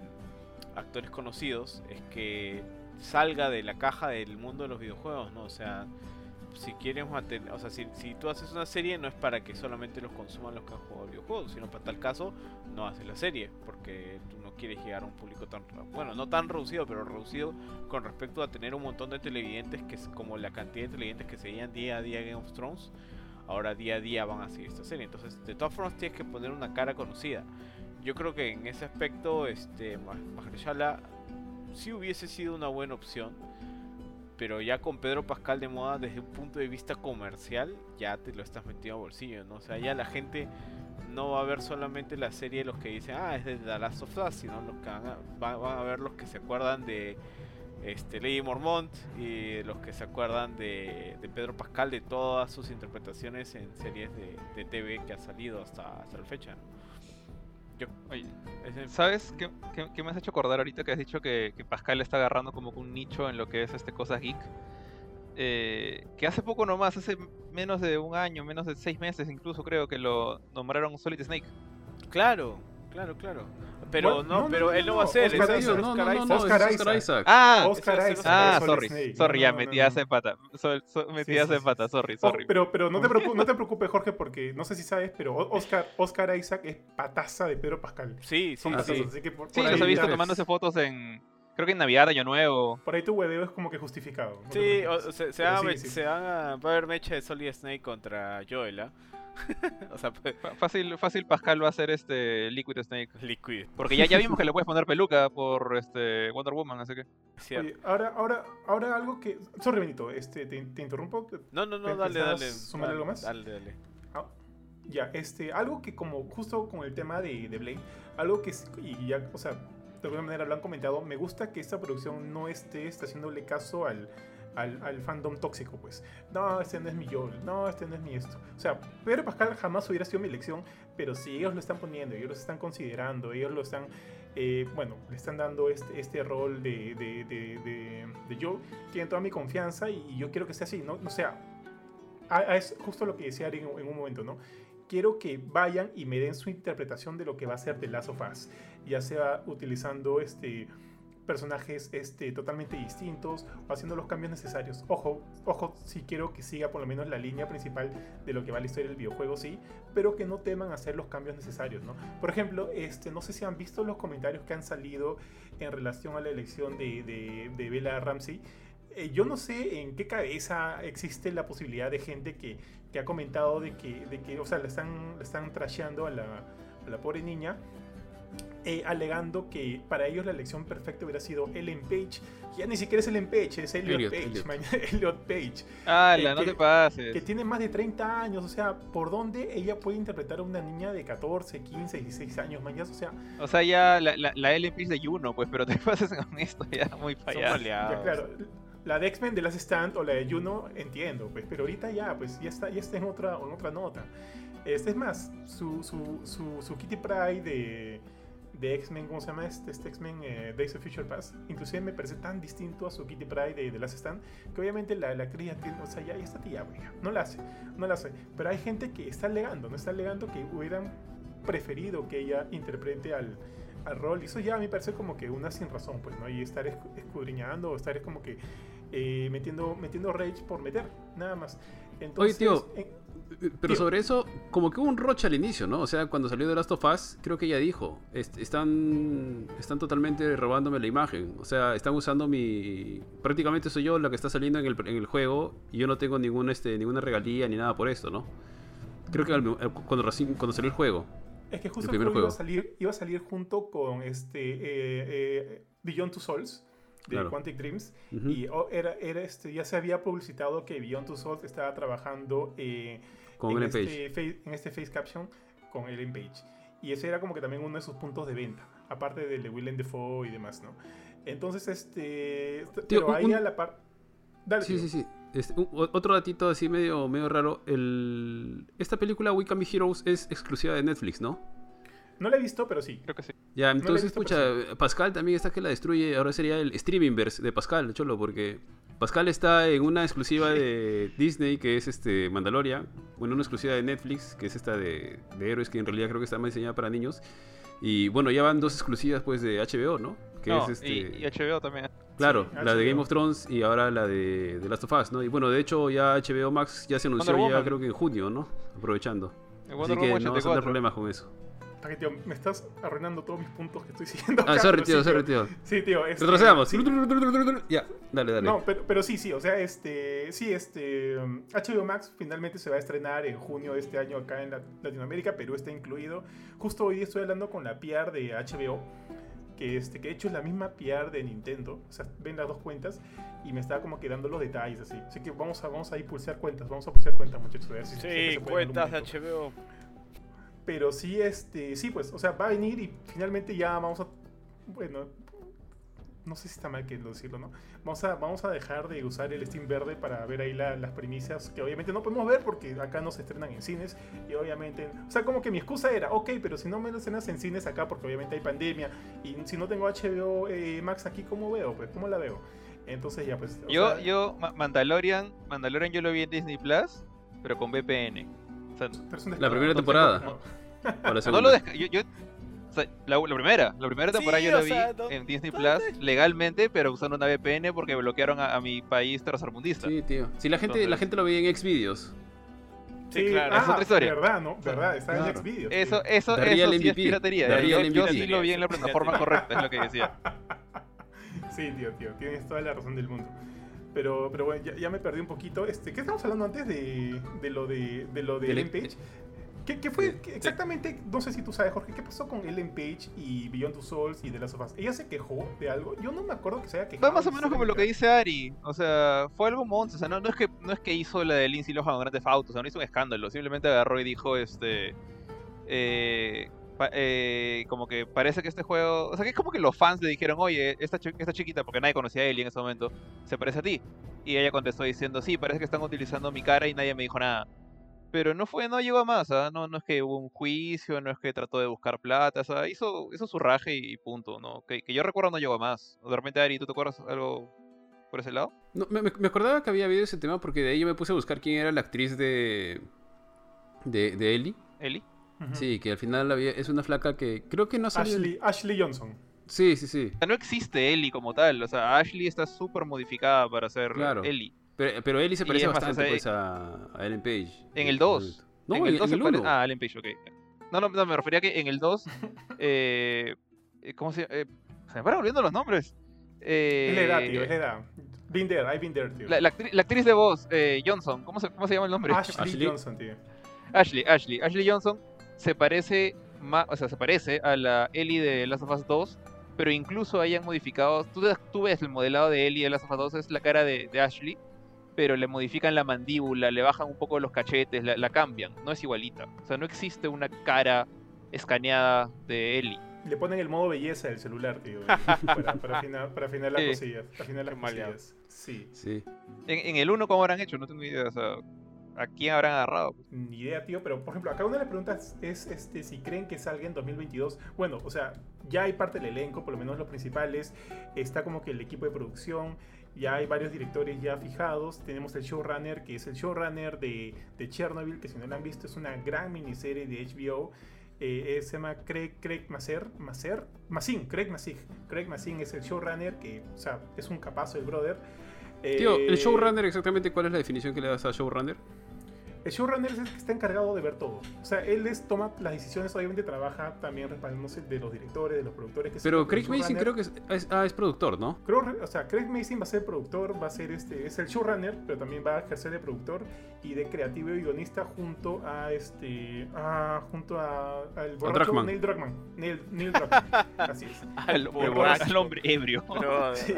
actores conocidos, es que salga de la caja del mundo de los videojuegos, ¿no? O sea, si quieres mantener, o sea, si, si tú haces una serie no es para que solamente los consuman los que han jugado videojuegos, sino para tal caso no haces la serie, porque tú no quieres llegar a un público tan, bueno, no tan reducido, pero reducido con respecto a tener un montón de televidentes que es como la cantidad de televidentes que seguían día a día Game of Thrones, ahora día a día van a seguir esta serie, entonces de todas formas tienes que poner una cara conocida. Yo creo que en ese aspecto, este, Ma- Mahershala sí hubiese sido una buena opción pero ya con Pedro Pascal de moda desde un punto de vista comercial ya te lo estás metiendo a bolsillo, ¿no? O sea, ya la gente no va a ver solamente la serie de los que dicen, ah, es de The Last of Us, sino los que van a, va- van a ver los que se acuerdan de este, Lady Mormont y los que se acuerdan de, de Pedro Pascal de todas sus interpretaciones en series de, de TV que ha salido hasta, hasta la fecha. ¿no? Yo, Oye, ¿Sabes qué, qué- qué me has hecho acordar ahorita que has dicho que, que Pascal está agarrando como que un nicho en lo que es este cosas geek? Eh, que hace poco nomás, hace menos de un año, menos de seis meses incluso creo que lo nombraron Solid Snake. claro, claro, claro. Pero Bueno, no, no, pero no, él no no, va a ser, Oscar Isaac, no, Oscar no, no, Isaac. Isaac. Ah, Oscar Isaac. ah, sorry, Snake. sorry, No, ya no, metí no, hace no. pata. Sol- so- metí sí, sí, pata, sí. sorry, Oh, sorry. pero, pero no te preocupes, no te preocupes, Jorge, porque no sé si sabes, pero Oscar, Oscar Isaac es pataza de Pedro Pascal. Sí, sí, Son patazos, sí. así que por, Sí, por los he ahí, visto tomándose fotos en, creo que en Navidad, Año Nuevo. por ahí tu hueveo es como que justificado. Sí, o- se, se, van a sí, met- sí. se van a, va a haber mecha de Solid Snake contra Joel, ¿ah? o sea, pues, Fácil, fácil Pascal va a ser este Liquid Snake. Liquid, Porque ya, ya vimos que le puedes poner peluca por este Wonder Woman, así que. Oye, ahora, ahora, ahora algo que. Sorry, Benito, este, te, te interrumpo. no, no, no, ¿pe- dale, dale. dale, algo más? Dale, dale. Ah, ya, este, algo que como justo con el tema de, de Blade, algo que, y ya, o sea, de alguna manera lo han comentado, me gusta que esta producción no esté, esté haciéndole caso al, al, al fandom tóxico, pues. No, este no es mi Joel, no, este no es mi esto. O sea, Pedro Pascal jamás hubiera sido mi elección, pero si ellos lo están poniendo, ellos lo están considerando, ellos lo están, eh, bueno, le están dando este, este rol de, de, de, de, tienen toda mi confianza y, yo quiero que sea así, ¿no? O sea, es justo lo que decía Ari en, un momento, ¿no? Quiero que vayan y me den su interpretación de lo que va a ser The Last of ya sea utilizando este personajes este, totalmente distintos o haciendo los cambios necesarios. Ojo, ojo, sí quiero que siga por lo menos la línea principal de lo que va la historia del videojuego, sí, pero que no teman hacer los cambios necesarios, ¿no? Por ejemplo, este, no sé si han visto los comentarios que han salido en relación a la elección de, de, de Bella Ramsey. Eh, yo no sé en qué cabeza existe la posibilidad de gente que, que ha comentado de que, de que, o sea, le están, le están trasheando a la, a la pobre niña, eh, alegando que para ellos la elección perfecta hubiera sido Ellen Page. Ya ni siquiera es Ellen Page, es Elliot, Elliot, Page. Elliot. man, Elliot Page. Ah, Eh, no que- te pases. Que tiene más de 30 años, o sea, ¿por dónde ella puede interpretar a una niña de 14, 15, 16 años, mañana? O sea, O sea, ya la, la, la Ellen Page de Juno, pues, pero te pases con esto ya muy fallado. Ya, claro. La de X-Men de Last Stand o la de Juno, entiendo, pues, pero ahorita ya, pues, ya está, ya está en otra, en otra nota. Este es más, su, su, su, su Kitty Pride de, de X-Men, ¿cómo se llama este, este X-Men eh, Days of Future Past? Inclusive me parece tan distinto a su Kitty Pride de, de Last Stand que obviamente la, la ya tiene, o sea, ya, ya está tía, güey, no la hace, no la hace. Pero hay gente que está alegando, no está alegando que hubieran preferido que ella interprete al, al rol. Y eso ya a mí me parece como que una sin razón, pues, ¿no? Y estar escu- escudriñando o estar es como que eh, metiendo, metiendo rage por meter, nada más. Entonces, tío, en- Pero Tío. sobre eso, como que hubo un roche al inicio, ¿no? O sea, cuando salió The Last of Us, creo que ella dijo, "Est- están, están totalmente robándome la imagen. O sea, están usando mi... Prácticamente soy yo la que está saliendo en el, en el juego y yo no tengo ningún, este, ninguna regalía ni nada por esto, ¿no? Creo que al- al- cuando, recién- cuando salió el juego. Es que justo El el primer juego iba a juego. salir, iba a salir junto con este eh, eh, Beyond Two Souls de Claro. Quantic Dreams y oh, era, era este, ya se había publicitado que Beyond Two Souls estaba trabajando eh, Con en, este face, en este face caption con Ellen Page y ese era como que también uno de sus puntos de venta aparte del de Willem Dafoe y demás, ¿no? Entonces este Tío, pero un- ahí a la par Dale, Sí, tío. sí, sí. Este, un- otro datito así medio, medio raro. El, esta película We Can Be Heroes es exclusiva de Netflix, ¿no? No la he visto, pero sí. Creo que sí. Ya, entonces visto, escucha, Pascal también está que la destruye. Ahora sería el Streamingverse de Pascal, cholo, porque Pascal está en una exclusiva de Disney que es este Mandalorian. Bueno, una exclusiva de Netflix que es esta de, de héroes que en realidad creo que está más diseñada para niños. Y bueno, ya van dos exclusivas pues de HBO, ¿no? Que No, es este. y, y HBO también. Claro, Sí, la de. Game of Thrones y ahora la de The Last of Us, ¿no? Y bueno, de hecho ya HBO Max ya se anunció Wonder ya Woman. creo que en junio, ¿no? Aprovechando. Así que Woman no vas a tener 84. problemas con eso. Que, tío, me estás arruinando todos mis puntos que estoy siguiendo. Ah, sorry, tío, sí, sorry, tío. Sí, tío. este, Retrocedamos. sí. Ya, dale, dale. No, pero, pero sí, sí, o sea, este, sí, este, um, HBO Max finalmente se va a estrenar en junio de este año acá en la- Latinoamérica, Perú está incluido. Justo hoy estoy hablando con la PR de HBO, que, este, que de hecho es la misma PR de Nintendo, o sea, ven las dos cuentas y me está como que dando los detalles así. Así que vamos a, vamos a ir pulsear cuentas, vamos a pulsear cuentas, muchachos. a ver si- Sí, se en cuentas de. HBO. Pero sí, este, sí, pues, o sea, va a venir y finalmente ya vamos a, bueno, no sé si está mal que decirlo, ¿no? Vamos a, vamos a dejar de usar el Steam verde para ver ahí la- las primicias que obviamente no podemos ver porque acá no se estrenan en cines y obviamente, o sea, como que mi excusa era, ok, pero si no me lo estrenas en cines acá porque obviamente hay pandemia y si no tengo HBO eh, Max aquí, ¿cómo veo? Pues, ¿cómo la veo? Entonces ya, pues, Yo, sea, yo, Ma- Mandalorian, Mandalorian yo lo vi en Disney Plus, pero con VPN. O sea, La primera temporada. No. O la no segunda. lo desca- yo, yo- o sea, la, la primera, la primera Sí, temporada yo o la vi sea, no- en Disney. Plus legalmente, pero usando una VPN porque bloquearon a, a mi país tercermundista. Sí, tío. Si la gente, la Entonces- gente lo veía en Xvideos. Sí, claro. ah, Es otra historia. Verdad, ¿no? Verdad, está Claro. en Xvideos. Eso, eso, The eso sí es piratería. Ya, Yo, yo sí lo vi en la plataforma correcta, es lo que decía. Sí, tío, tío, tienes toda la razón del mundo. Pero, pero bueno, ya, ya me perdí un poquito. Este, ¿Qué estamos hablando antes de, de lo de, de lo de Ellen Page? ¿Qué, qué fue qué- exactamente? No sé si tú sabes, Jorge, ¿qué pasó con Ellen Page y Beyond Two Souls y The Last of Us? ¿Ella se quejó de algo? Yo no me acuerdo que se haya quejado. Fue más o menos como lo que dice Ari. O sea, fue algo monce. O sea, no, no es que no es que hizo la de Lindsay Lohan en Grand Theft Auto. O sea, no hizo un escándalo. Simplemente agarró y dijo, este... eh, eh, como que parece que este juego... O sea, que es como que los fans le dijeron, oye, esta, chi- esta chiquita, porque nadie conocía a Ellie en ese momento, se parece a ti. Y ella contestó diciendo, sí, parece que están utilizando mi cara y nadie me dijo nada. Pero no fue, no llegó a más, ¿ah? no, no es que hubo un juicio, no es que trató de buscar plata, o sea, hizo, hizo su raje y punto, ¿no? Que, que yo recuerdo no llegó a más. De repente, Ari, ¿tú te acuerdas algo por ese lado? No, me, me- acordaba que había habido ese tema porque de ahí yo me puse a buscar quién era la actriz de. de, de Ellie. Sí, que al final había, es una flaca que creo que no salió. Ashley, Ashley Johnson. Sí, sí, sí. O sea, no existe Ellie como tal, o sea, Ashley está súper modificada para ser Claro. Ellie. Pero, pero Ellie se parece más, bastante o sea, pues, a, a Ellen Page. En el 2. No, en el en 2 se el pare- 1. Ah, Ellen Page, ok. No, no, no, me refería a que en el 2. eh, eh, ¿Cómo se llama? Eh, se me van olvidando los nombres. Eh, Es la edad, tío, es la edad. Been there, I've been there, tío. la, la actri- la actriz de voz, eh, Johnson, ¿cómo se, ¿cómo se llama el nombre? Ashley, Ashley. Johnson, tío. Ashley, Ashley. Ashley Johnson se parece más, o sea, se parece a la Ellie de Last of Us 2, pero incluso hayan modificado, tú, tú ves el modelado de Ellie de Last of Us 2 es la cara de, de Ashley, pero le modifican la mandíbula, le bajan un poco los cachetes, la, la cambian, no es igualita. O sea, no existe una cara escaneada de Ellie. Le ponen el modo belleza del celular, tío. para, para afinar, para afinar las cosillas. Para afinar las cosillas. Sí. Sí. En, en el 1, ¿cómo habrán hecho? No tengo idea, o sea, ¿a quién habrán agarrado? Ni idea, tío, pero por ejemplo, acá una de las preguntas es este, si creen que salga en 2022. Bueno, o sea, ya hay parte del elenco, por lo menos los principales. Está como que el equipo de producción. Ya hay varios directores ya fijados. Tenemos el showrunner, que es el showrunner de, de Chernobyl, que si no lo han visto es una gran miniserie de HBO. Eh, eh, se llama Craig, Craig Maser, Maser, Massin, Craig Massin. Craig Massin es el showrunner que, o sea, es un capazo el brother. Tío, el Eh, showrunner exactamente, ¿cuál es la definición que le das a showrunner? El showrunner es el que está encargado de ver todo. O sea, él les toma las decisiones, obviamente trabaja también respaldándose de los directores, de los productores. Que Pero el Craig Mason creo que es, es- ah, es productor, ¿no? Creo, o sea, Craig Mason va a ser productor, va a ser este, es el showrunner, pero también va a ejercer de productor y de creativo y guionista junto a este, a, junto a al borracho Druckmann. Neil Druckmann, Neil, Neil Druckmann, así es. Al, borracho. al hombre ebrio. Pero, Sí.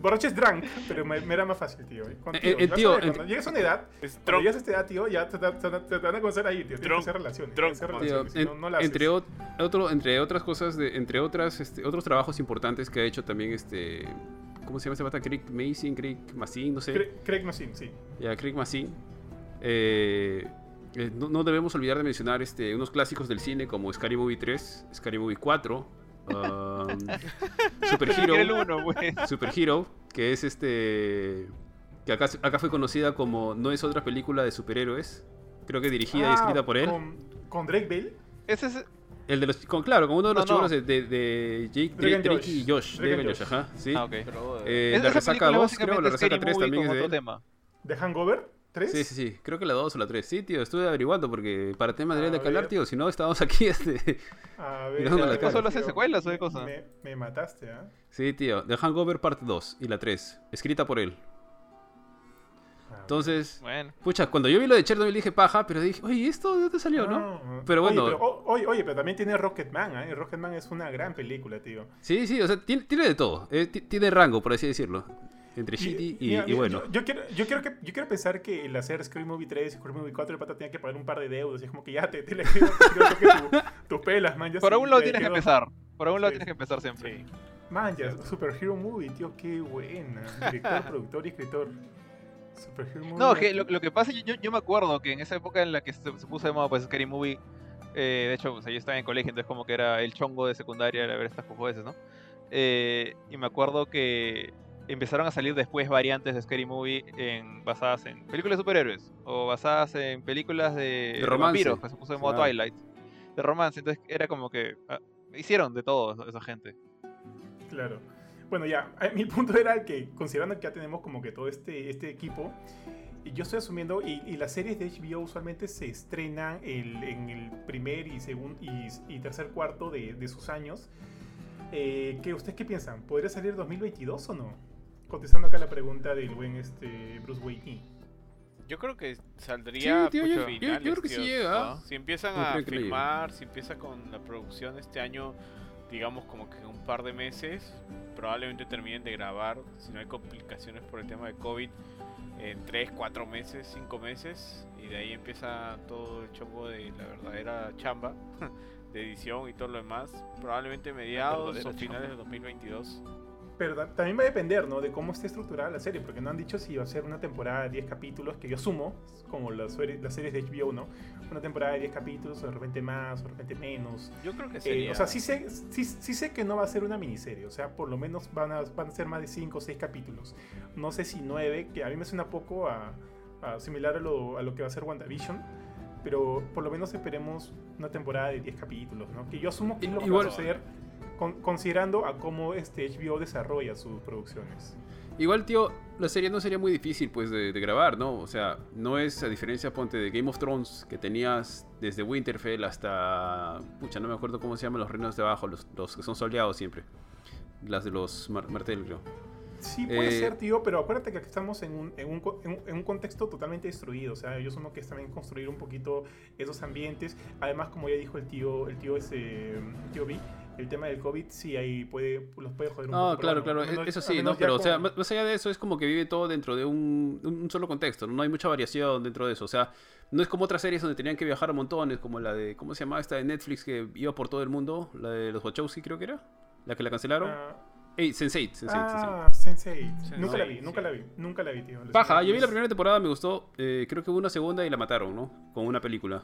Borracho es drunk, pero me, me era más fácil, tío. Cuando, Eh, eh, vas a tío, ver, cuando llegas a una edad, es. Llegas a esta edad, tío, ya te, te- te- te van a conocer ahí, tío. Tienes que hacer relaciones. tienes que hacer. Tío, relaciones, en- no, no la haces. entre, ot- otro, entre otras cosas, de, entre otras, este, otros trabajos importantes que ha hecho también este... ¿Cómo se llama ese pata? Craig Mason, Craig Massin, no sé. Craig, Craig sí. Ya, Craig Massin. Eh, eh, no, no debemos olvidar de mencionar este, unos clásicos del cine como Scary Movie 3, Scary Movie 4, um, Super Hero, Era el uno. Super Hero, que es este. Que acá, acá fue conocida como No es otra película de superhéroes. Creo que dirigida y Ah, escrita por él. Con, con Drake Bell. Ese es. El de los, con, claro, con uno de los No, no. chicos de, de, de Jake, Drake and Drake Josh. y Josh. Drake Drake and and Josh, ajá. Sí. Ah, ok. Pero, Eh, Es- la esa resaca película 2, creo, la es resaca Scary 3 Movie también es de otro él. tema. ¿De Hangover? ¿3? Sí, sí, sí. Creo que la 2 o la 3. Sí, tío, estuve averiguando porque para temas de de ver. tío. Si no, estábamos aquí. Este... A ver, Mirando la cara. ¿Solo hace secuelas o qué cosa? Me, me mataste, ¿ah? Sí, tío. The Hangover Part 2 y la 3. Escrita por él. Entonces, Bueno. pucha, cuando yo vi lo de Chernobyl dije paja, pero dije, oye, ¿esto de dónde salió, no? Pero bueno. Oye, pero, o- oye, oye, pero también tiene Rocketman, ¿eh? Rocketman es una gran película, tío. Sí, sí, o sea, tiene, tiene de todo. eh, ti- tiene rango, por así decirlo. Entre shitty y, mira, y mira, bueno. Yo, yo quiero, yo, quiero que, yo quiero pensar que el hacer Scream Movie 3 y Scream Movie 4 el pata tenía que pagar un par de deudas. Y es como que ya te, te le quedo, que tu- tus pelas, man. Ya Por algún lado tienes que empezar. Por algún lado Sí. tienes que empezar siempre. Sí. Man, ya, Super Hero Movie, tío, qué buena. Director, productor y escritor. Super Hero Movie. No, que lo, lo que pasa, yo, yo- me acuerdo que en esa época en la que se, se puso de moda pues Scary Movie, eh, de hecho, o sea, yo estaba en colegio, entonces como que era el chongo de secundaria era ver estas cojones, ¿no? Eh, y me acuerdo que empezaron a salir después variantes de Scary Movie en, basadas en películas de superhéroes o basadas en películas de, de vampiros, que se puso de moda Claro. Twilight, de romance, entonces era como que ah, hicieron de todo esa gente. Claro. Bueno, ya, mi punto era que considerando que ya tenemos como que todo este, este equipo, y yo estoy asumiendo, y, y las series de HBO usualmente se estrenan el- en el primer y, segundo y, y tercer cuarto de, de sus años. Eh, ¿qué, ¿Ustedes qué piensan? ¿Podría salir 2022 o no? Contestando acá la pregunta del buen este, Bruce Wayne. Yo creo que saldría Sí, tío, yo- pucha, yo- yo finales, creo que sí tío, llega. ¿no? Si empiezan a filmar, si empieza con la producción este año, digamos como que un par de meses, probablemente terminen de grabar, si no hay complicaciones por el tema de COVID, en 3, 4 meses, 5 meses, y de ahí empieza todo el chongo de la verdadera chamba de edición y todo lo demás, probablemente mediados o finales de 2022. Pero ta- también va a depender, ¿no? De cómo esté estructurada la serie, porque no han dicho si va a ser una temporada de 10 capítulos, que yo asumo, como las, series- las series de HBO, ¿no? Una temporada de 10 capítulos, o de repente más, o de repente menos. Yo creo que Eh, sería... o sea, sí sé, sí, sí sé que no va a ser una miniserie, o sea, por lo menos van a, van a ser más de 5 o 6 capítulos. No sé si 9, que a mí me suena poco a, a similar a lo, a lo que va a ser WandaVision, pero por lo menos esperemos una temporada de 10 capítulos, ¿no? Que yo asumo que es lo que va a suceder con- considerando a cómo este HBO desarrolla sus producciones. Igual, tío, la serie no sería muy difícil, pues, de, de grabar, ¿no? O sea, no es a diferencia, ponte, de Game of Thrones, que tenías desde Winterfell hasta... Pucha, no me acuerdo cómo se llaman los reinos de abajo, los, los que son soleados siempre. Las de los Mar- Martell, creo. Sí, puede Eh, ser, tío, pero acuérdate que aquí estamos en un, en, un, co- en un- en un contexto totalmente destruido. O sea, yo asumo que es también construir un poquito esos ambientes. Además, como ya dijo el tío, el tío ese, el tío B, el tema del COVID sí ahí puede, los puede joder un Ah, poco. claro, ¿no? claro, menos- eso sí, ¿no? Pero, o sea, con- más allá de eso, es como que vive todo dentro de un, un solo contexto, ¿no? No hay mucha variación dentro de eso, o sea, no es como otras series donde tenían que viajar a montones, como la de, ¿cómo se llamaba esta de Netflix que iba por todo el mundo? La de los Wachowski, creo que era, la que la cancelaron. Ah, Ey, Sense8, Sense8, ah, Sense8. Nunca la vi, Sense8, nunca la vi, nunca la vi, tío. Siento, yo vi la primera temporada, me gustó, eh, creo que hubo una segunda y la mataron, ¿no? Con una película.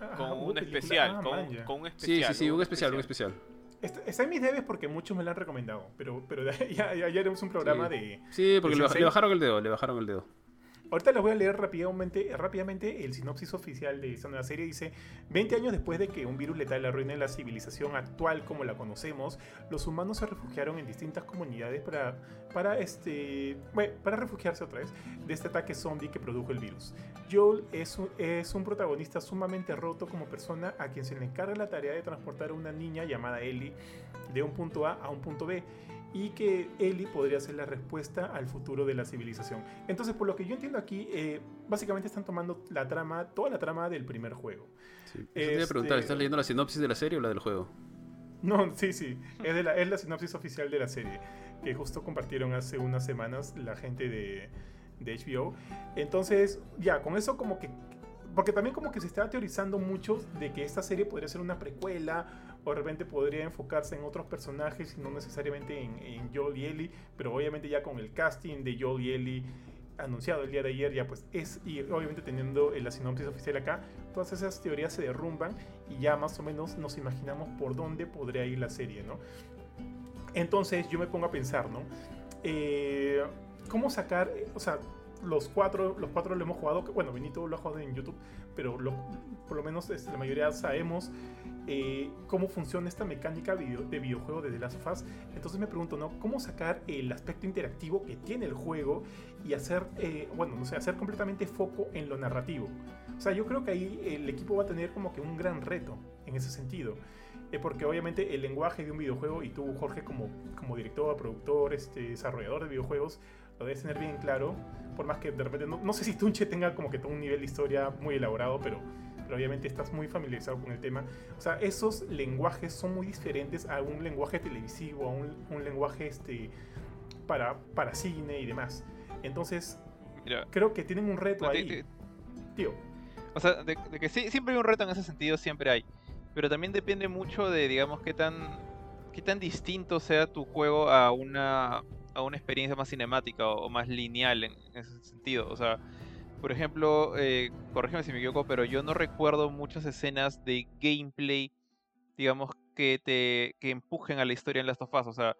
Ah, con hubo un película. especial, Ah, con, con un Sí, especial. sí, sí, hubo un especial, un especial. Está, está en mis debes porque muchos me la han recomendado, pero, pero ya, ya, ya haremos un programa Sí. de... Sí, porque ¿De le, baj- Sense8? le bajaron el dedo, le bajaron el dedo. Ahorita les voy a leer rápidamente, el sinopsis oficial de esta nueva serie. Dice, 20 años después de que un virus letal arruine la civilización actual como la conocemos, los humanos se refugiaron en distintas comunidades para, para, este, bueno, para refugiarse otra vez de este ataque zombie que produjo el virus. Joel es un, es un protagonista sumamente roto como persona a quien se le encarga la tarea de transportar a una niña llamada Ellie de un punto A a un punto B y que Ellie podría ser la respuesta al futuro de la civilización. Entonces, por lo que yo entiendo aquí, eh, básicamente están tomando la trama, toda la trama del primer juego. Sí. Te iba a preguntar, ¿estás leyendo la sinopsis de la serie o la del juego? No, sí, sí, es, de la, es la sinopsis oficial de la serie, que justo compartieron hace unas semanas la gente de, de HBO. Entonces, ya, con eso como que porque también como que se estaba teorizando mucho de que esta serie podría ser una precuela o de repente podría enfocarse en otros personajes y no necesariamente en, Joel y Ellie, pero obviamente ya con el casting de Joel y Ellie anunciado el día de ayer, ya pues es, y obviamente teniendo la sinopsis oficial acá, todas esas teorías se derrumban y ya más o menos nos imaginamos por dónde podría ir la serie, ¿no? Entonces yo me pongo a pensar, ¿no? Eh, ¿Cómo sacar, o sea, los cuatro, los cuatro lo hemos jugado, bueno, Benito lo ha jugado en YouTube, pero por lo menos este, la mayoría sabemos eh, cómo funciona esta mecánica de videojuego de The Last of Us. Entonces me pregunto, ¿no? ¿Cómo sacar el aspecto interactivo que tiene el juego y hacer, eh, bueno, no sé, hacer completamente foco en lo narrativo? O sea, yo creo que ahí el equipo va a tener como que un gran reto en ese sentido. Eh, porque obviamente el lenguaje de un videojuego, y tú, Jorge, como, como director, productor, este, desarrollador de videojuegos, lo debes tener bien claro, por más que de repente, no, no sé si Tunche tenga como que todo un nivel de historia muy elaborado, pero, pero, obviamente estás muy familiarizado con el tema. O sea, esos lenguajes son muy diferentes a un lenguaje televisivo, a un, un lenguaje este, para, para cine y demás. Entonces, creo que tienen un reto ahí. Tío. O sea, de, que sí, siempre hay un reto en ese sentido, siempre hay. Pero también depende mucho de, digamos, qué tan, qué tan distinto sea tu juego a una a una experiencia más cinemática o, más lineal en, ese sentido. O sea, por ejemplo, eh, corrígeme si me equivoco, pero yo no recuerdo muchas escenas de gameplay, digamos, que te empujen a la historia en Last of Us. O sea,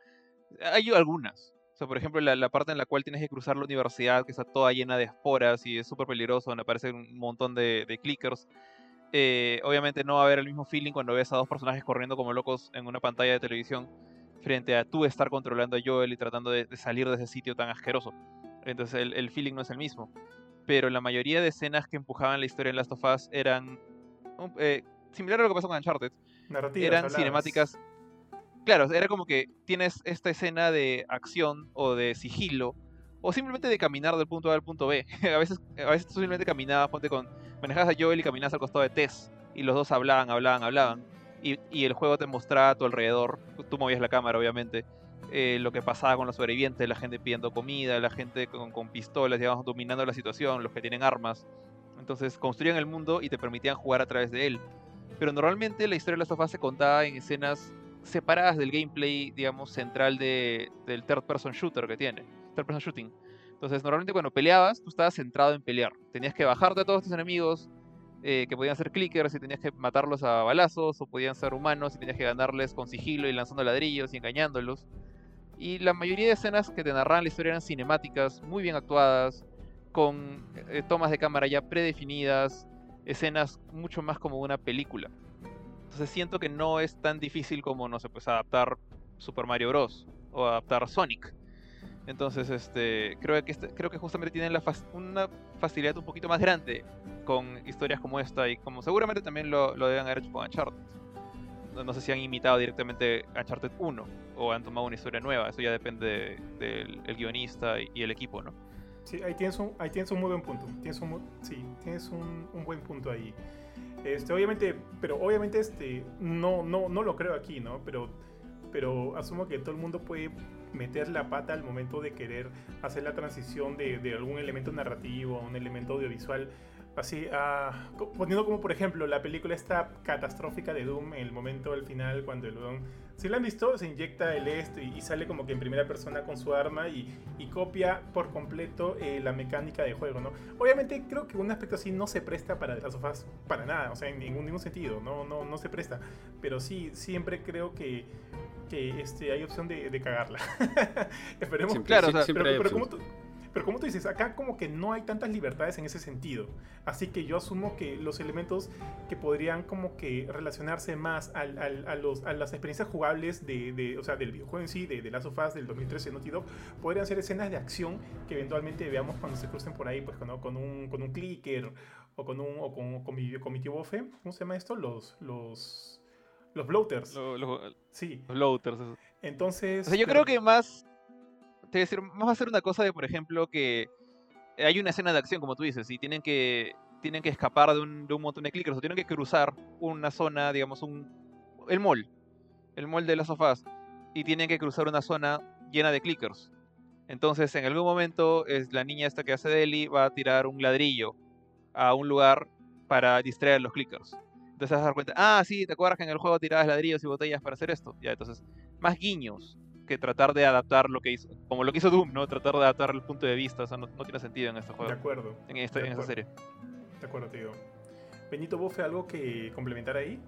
hay algunas. O sea, por ejemplo, la, parte en la cual tienes que cruzar la universidad, que está toda llena de esporas y es súper peligroso, donde aparecen un montón de, clickers. Eh, obviamente no va a haber el mismo feeling cuando ves a dos personajes corriendo como locos en una pantalla de televisión frente a tú estar controlando a Joel y tratando de, salir de ese sitio tan asqueroso. Entonces el, feeling no es el mismo. Pero la mayoría de escenas que empujaban la historia en Last of Us eran eh, similar a lo que pasó con Uncharted. eran cinemáticas. Claro, era como que tienes esta escena de acción o de sigilo o simplemente de caminar del punto A al punto B. a veces, a veces tú simplemente caminabas, ponte con manejabas a Joel y caminabas al costado de Tess y los dos hablaban, hablaban, hablaban y, el juego te mostraba a tu alrededor, tú movías la cámara obviamente, eh, lo que pasaba con los sobrevivientes, la gente pidiendo comida, la gente con, pistolas, digamos, dominando la situación, los que tienen armas. Entonces construían el mundo y te permitían jugar a través de él. Pero normalmente la historia de las sofás se contaba en escenas separadas del gameplay, digamos, central de, del third person shooter que tiene, third person shooting. Entonces, normalmente cuando peleabas, tú estabas centrado en pelear. Tenías que bajarte a todos tus enemigos, eh, que podían ser clickers y tenías que matarlos a balazos, o podían ser humanos y tenías que ganarles con sigilo y lanzando ladrillos y engañándolos. Y la mayoría de escenas que te narraban la historia eran cinemáticas, muy bien actuadas, con eh, tomas de cámara ya predefinidas, escenas mucho más como una película. Entonces siento que no es tan difícil como, no sé, pues adaptar Super Mario Bros. o adaptar Sonic. Entonces, este, creo que este, creo que justamente tienen la una facilidad un poquito más grande con historias como esta y como seguramente también lo, lo deben haber hecho con Uncharted. No, sé si han imitado directamente Uncharted 1 o han tomado una historia nueva, eso ya depende del guionista y, el equipo, ¿no? Sí, ahí tienes un, ahí tienes un muy buen punto. Tienes un, sí, tienes un, un buen punto ahí. Este, obviamente, pero obviamente este, no, no, no lo creo aquí, ¿no? Pero, pero asumo que todo el mundo puede meter la pata al momento de querer hacer la transición de, de algún elemento narrativo a un elemento audiovisual. Así, uh, poniendo como por ejemplo la película esta catastrófica de Doom en el momento al final cuando el Doom, si la han visto, se inyecta el esto y, sale como que en primera persona con su arma y, y copia por completo eh, la mecánica de juego, ¿no? Obviamente creo que un aspecto así no se presta para las sofás para nada, o sea, en ningún, ningún sentido, no, no, no se presta, pero sí, siempre creo que que este, hay opción de, cagarla. Esperemos. claro, pero, como tú, Pero como tú dices, acá como que no hay tantas libertades en ese sentido. Así que yo asumo que los elementos que podrían como que relacionarse más al, al, a, los, a, las experiencias jugables de, de, o sea, del videojuego en sí, de, de Last of Us del 2013 Naughty Dog, podrían ser escenas de acción que eventualmente veamos cuando se crucen por ahí, pues con, con, un, con un clicker o con un o con, con, mi, con mi tío Bofe. ¿Cómo se llama esto? Los... los los bloaters. Lo, lo, sí. Los bloaters. Eso. Entonces. O sea, yo creo que más. Te decir, más va a ser una cosa de, por ejemplo, que hay una escena de acción, como tú dices, y tienen que, tienen que escapar de un, de un montón de clickers, o tienen que cruzar una zona, digamos, un. El mall. El mall de las sofás. Y tienen que cruzar una zona llena de clickers. Entonces, en algún momento, es la niña esta que hace de Ellie va a tirar un ladrillo a un lugar para distraer a los clickers. Entonces vas a dar cuenta, ah, sí, ¿te acuerdas que en el juego tirabas ladrillos y botellas para hacer esto? Ya, entonces, más guiños que tratar de adaptar lo que hizo, como lo que hizo Doom, ¿no? Tratar de adaptar el punto de vista, o sea, no, no tiene sentido en este juego. De acuerdo. En, esta, de en esta acuerdo. serie. De acuerdo, tío. Benito Bofe, ¿algo que complementar ahí?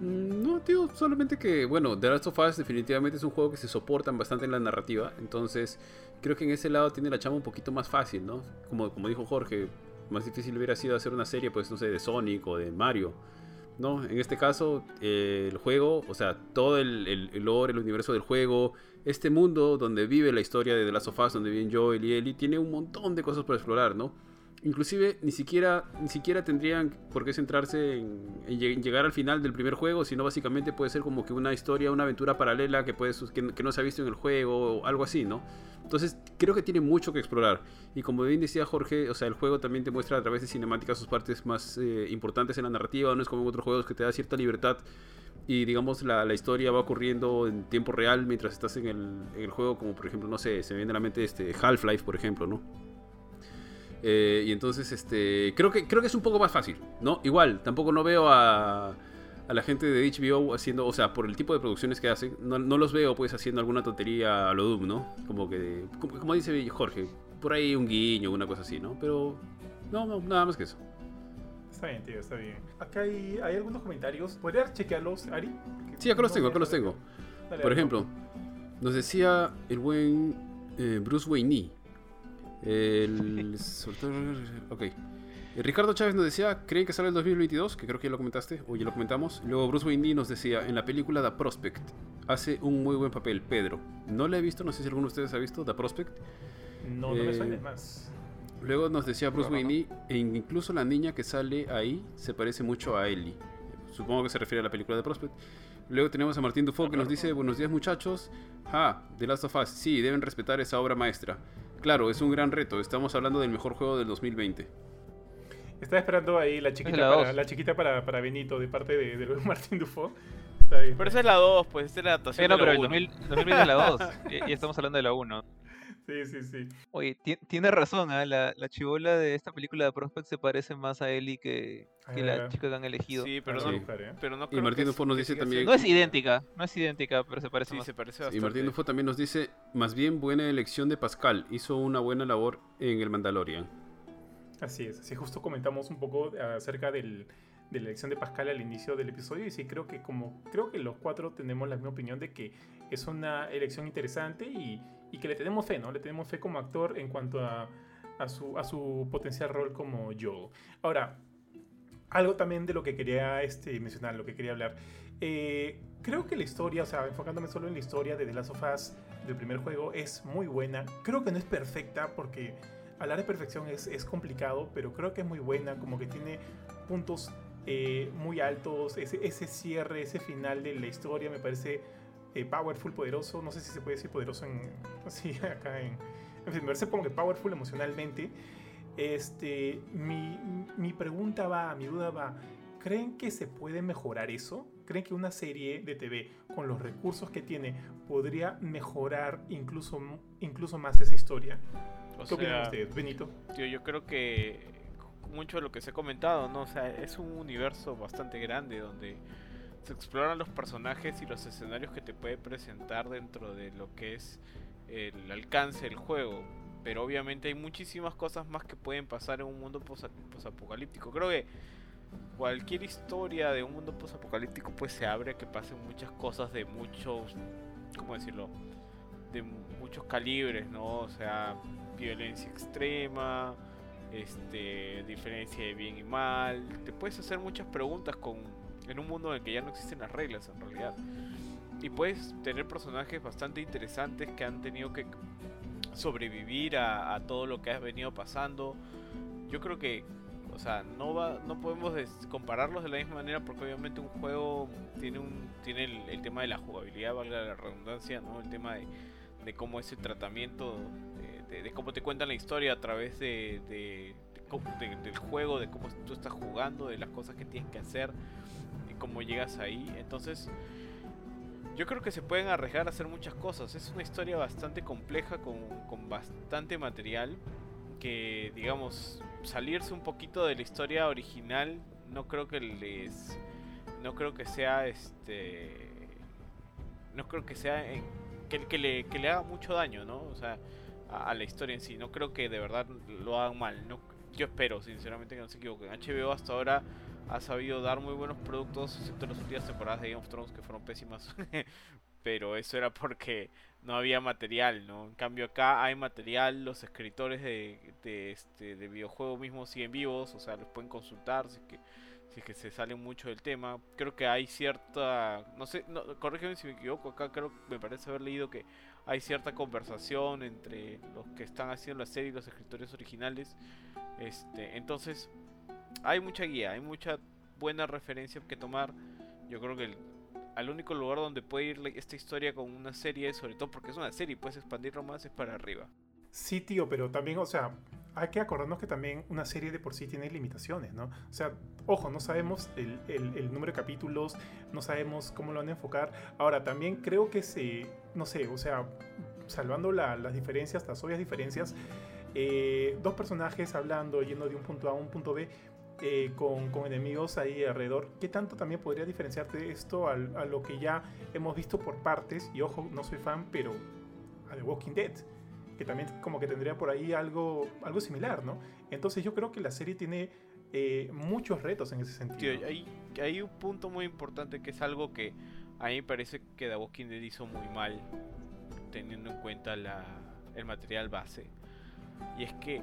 Mm, No, tío, solamente que, bueno, The Last of Us definitivamente es un juego que se soportan bastante en la narrativa, entonces creo que en ese lado tiene la chama un poquito más fácil, ¿no? Como, como dijo Jorge, más difícil hubiera sido hacer una serie, pues, no sé, de Sonic o de Mario, ¿no? En este caso, eh, el juego, o sea, todo el, el, el lore, el universo del juego, este mundo donde vive la historia de The Last of Us, donde viven Joel y Ellie, tiene un montón de cosas por explorar, ¿no? Inclusive ni siquiera, ni siquiera tendrían por qué centrarse en, en lleg- en llegar al final del primer juego, sino básicamente puede ser como que una historia, una aventura paralela que, puede, que, que no se ha visto en el juego o algo así, ¿no? Entonces creo que tiene mucho que explorar. Y como bien decía Jorge, o sea, el juego también te muestra a través de cinemáticas sus partes más eh, importantes en la narrativa, no es como en otros juegos que te da cierta libertad y digamos la, la historia va ocurriendo en tiempo real mientras estás en el, en el juego, como por ejemplo, no sé, se me viene a la mente este Half-Life, por ejemplo, ¿no? Eh, y entonces, este, creo que, creo que es un poco más fácil, ¿no? Igual, tampoco no veo a, a la gente de HBO haciendo, o sea, por el tipo de producciones que hacen, no, no los veo pues haciendo alguna tontería a lo Doom, ¿no? Como que, como, como dice Jorge, por ahí un guiño, una cosa así, ¿no? Pero, no, no, nada más que eso. Está bien, tío, está bien. Acá hay, hay algunos comentarios. ¿Podrías chequearlos, Ari? Sí, acá los tengo, acá los tengo. Dale, Por ejemplo, nos decía el buen eh, Bruce Wayne. El. Ok. Eh, Ricardo Chávez nos decía, ¿creen que sale el 2022? Que creo que ya lo comentaste, o ya lo comentamos. Luego Bruce Wayne nos decía, en la película The Prospect, hace un muy buen papel, Pedro. No la he visto, no sé si alguno de ustedes ha visto The Prospect. No, no me Eh, suena más. Luego nos decía Bruce No, no, no. Wayne, e incluso la niña que sale ahí se parece mucho a Ellie. Supongo que se refiere a la película de Prospect. Luego tenemos a Martín Dufault que nos dice, buenos días muchachos. Ah, The Last of Us, sí, deben respetar esa obra maestra. Claro, es un gran reto, estamos hablando del mejor juego del 2020. Estaba esperando ahí la chiquita, la para, la chiquita para, para Benito de parte de, de Martín Dufo. Está bien. Pero esa es la 2, pues esta es la adaptación Sí, no, de pero la el 1. 2000, 2020 es la 2. y, y estamos hablando de la 1. Sí, sí, sí. Oye, ti- tiene razón, ¿ah? la, la chivola de esta película de Prospect se parece más a Ellie que, que la chica que han elegido. Sí, pero no, ¿eh? pero no Y creo Martín que, Dufour nos dice también- No es idéntica, no es idéntica, pero se parece Sí, más. se parece Y bastante. Martín Dufault también nos dice, más bien buena elección de Pascal, hizo una buena labor en el Mandalorian. Así es. Así justo comentamos un poco acerca del, de la elección de Pascal al inicio del episodio y sí creo que como creo que los cuatro tenemos la misma opinión de que es una elección interesante y, y que le tenemos fe, ¿no? Le tenemos fe como actor en cuanto a, su, a su potencial rol como Joel. Ahora, algo también de lo que quería este, mencionar, lo que quería hablar. Eh, creo que la historia, o sea, enfocándome solo en la historia de The Last of Us del primer juego, es muy buena. Creo que no es perfecta porque hablar de perfección es, es complicado, pero creo que es muy buena, como que tiene puntos eh, muy altos, ese, ese cierre, ese final de la historia me parece eh, powerful, poderoso, no sé si se puede decir poderoso en, así acá en, en fin, me parece como que powerful emocionalmente. Este, mi, mi pregunta va, mi duda va, ¿creen que se puede mejorar eso? ¿Creen que una serie de TV con los recursos que tiene podría mejorar incluso, incluso más esa historia? O ¿Qué opinan ustedes, Benito? Tío, yo creo que mucho de lo que se ha comentado, ¿no? O sea, es un universo bastante grande donde se exploran los personajes y los escenarios que te puede presentar dentro de lo que es el alcance del juego. Pero obviamente hay muchísimas cosas más que pueden pasar en un mundo posa- posapocalíptico. Creo que cualquier historia de un mundo posapocalíptico pues se abre a que pasen muchas cosas de muchos, ¿cómo decirlo? De muchos calibres, ¿no? O sea, violencia extrema, este, diferencia de bien y mal. Te puedes hacer muchas preguntas con, en un mundo en el que ya no existen las reglas en realidad. Y puedes tener personajes bastante interesantes que han tenido que sobrevivir a, todo lo que ha venido pasando. Yo creo que, o sea, no va, no podemos compararlos de la misma manera porque obviamente un juego tiene un tiene el, tema de la jugabilidad, valga la redundancia, ¿no? El tema de, de cómo es el tratamiento, de, cómo te cuentan la historia a través de, del juego, de cómo tú estás jugando, de las cosas que tienes que hacer, cómo llegas ahí. Entonces, yo creo que se pueden arriesgar a hacer muchas cosas. Es una historia bastante compleja con, bastante material que, digamos, salirse un poquito de la historia original no creo que les no creo que sea este no creo que sea que, que, le, que le haga mucho daño no o sea a, la historia en sí no creo que de verdad lo hagan mal yo espero sinceramente que no se equivoquen HBO hasta ahora ha sabido dar muy buenos productos, excepto las últimas temporadas de Game of Thrones que fueron pésimas. Pero eso era porque no había material, ¿no? En cambio acá hay material, los escritores de, de, este, de videojuegos mismos siguen vivos, o sea, los pueden consultar si es que, si que se salen mucho del tema. Creo que hay cierta, no sé, no, corrígeme si me equivoco, acá creo me parece haber leído que hay cierta conversación entre los que están haciendo la serie y los escritores originales. Este, entonces, hay mucha guía, hay mucha buena referencia que tomar. Yo creo que el, al único lugar donde puede ir esta historia con una serie, sobre todo porque es una serie, puedes expandirlo más, es para arriba. Sí, tío, pero también, o sea, hay que acordarnos que también una serie de por sí tiene limitaciones, ¿no? O sea, ojo, no sabemos el, el, número de capítulos, no sabemos cómo lo van a enfocar. Ahora, también creo que se, no sé, o sea, salvando las diferencias, las obvias diferencias, eh, dos personajes hablando, yendo de un punto A a un punto B, eh, con, enemigos ahí alrededor, ¿qué tanto también podría diferenciarte esto a, lo que ya hemos visto por partes? Y ojo, no soy fan, pero a The Walking Dead, que también como que tendría por ahí algo, algo similar, ¿no? Entonces yo creo que la serie tiene eh, muchos retos en ese sentido. hay, hay un punto muy importante que es algo que a mí me parece que The Walking Dead hizo muy mal, teniendo en cuenta la, el material base. Y es que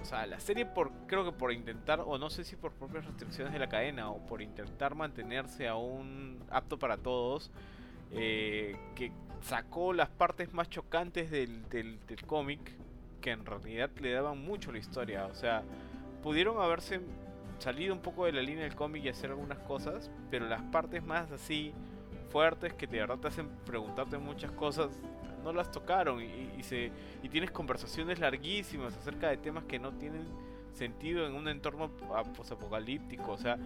o sea, la serie por creo que por intentar, o no sé si por propias restricciones de la cadena, o por intentar mantenerse aún apto para todos, eh, que sacó las partes más chocantes del, del, cómic, que en realidad le daban mucho la historia. O sea, pudieron haberse salido un poco de la línea del cómic y hacer algunas cosas, pero las partes más así fuertes que de verdad te hacen preguntarte muchas cosas no las tocaron y, se, y tienes conversaciones larguísimas acerca de temas que no tienen sentido en un entorno posapocalíptico. O sea,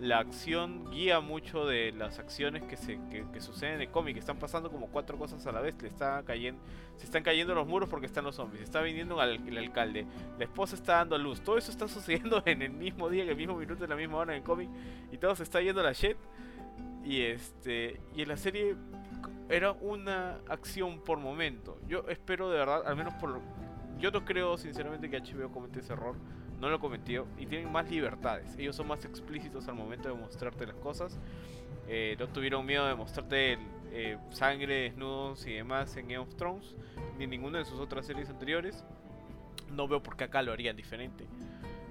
la acción guía mucho de las acciones que, se, que, suceden en el cómic. Están pasando como cuatro cosas a la vez. Le está cayendo, se están cayendo los muros porque están los zombies. Está viniendo el, alcalde. La esposa está dando a luz. Todo eso está sucediendo en el mismo día, en el mismo minuto, en la misma hora en el cómic. Y todo se está yendo a la shit. Y este. Y en la serie era una acción por momento. Yo espero de verdad, al menos por... Yo no creo sinceramente que HBO comete ese error. No lo cometió. Y tienen más libertades. Ellos son más explícitos al momento de mostrarte las cosas. Eh, no tuvieron miedo de mostrarte eh, sangre, desnudos y demás en Game of Thrones. Ni en ninguna de sus otras series anteriores. No veo por qué acá lo harían diferente.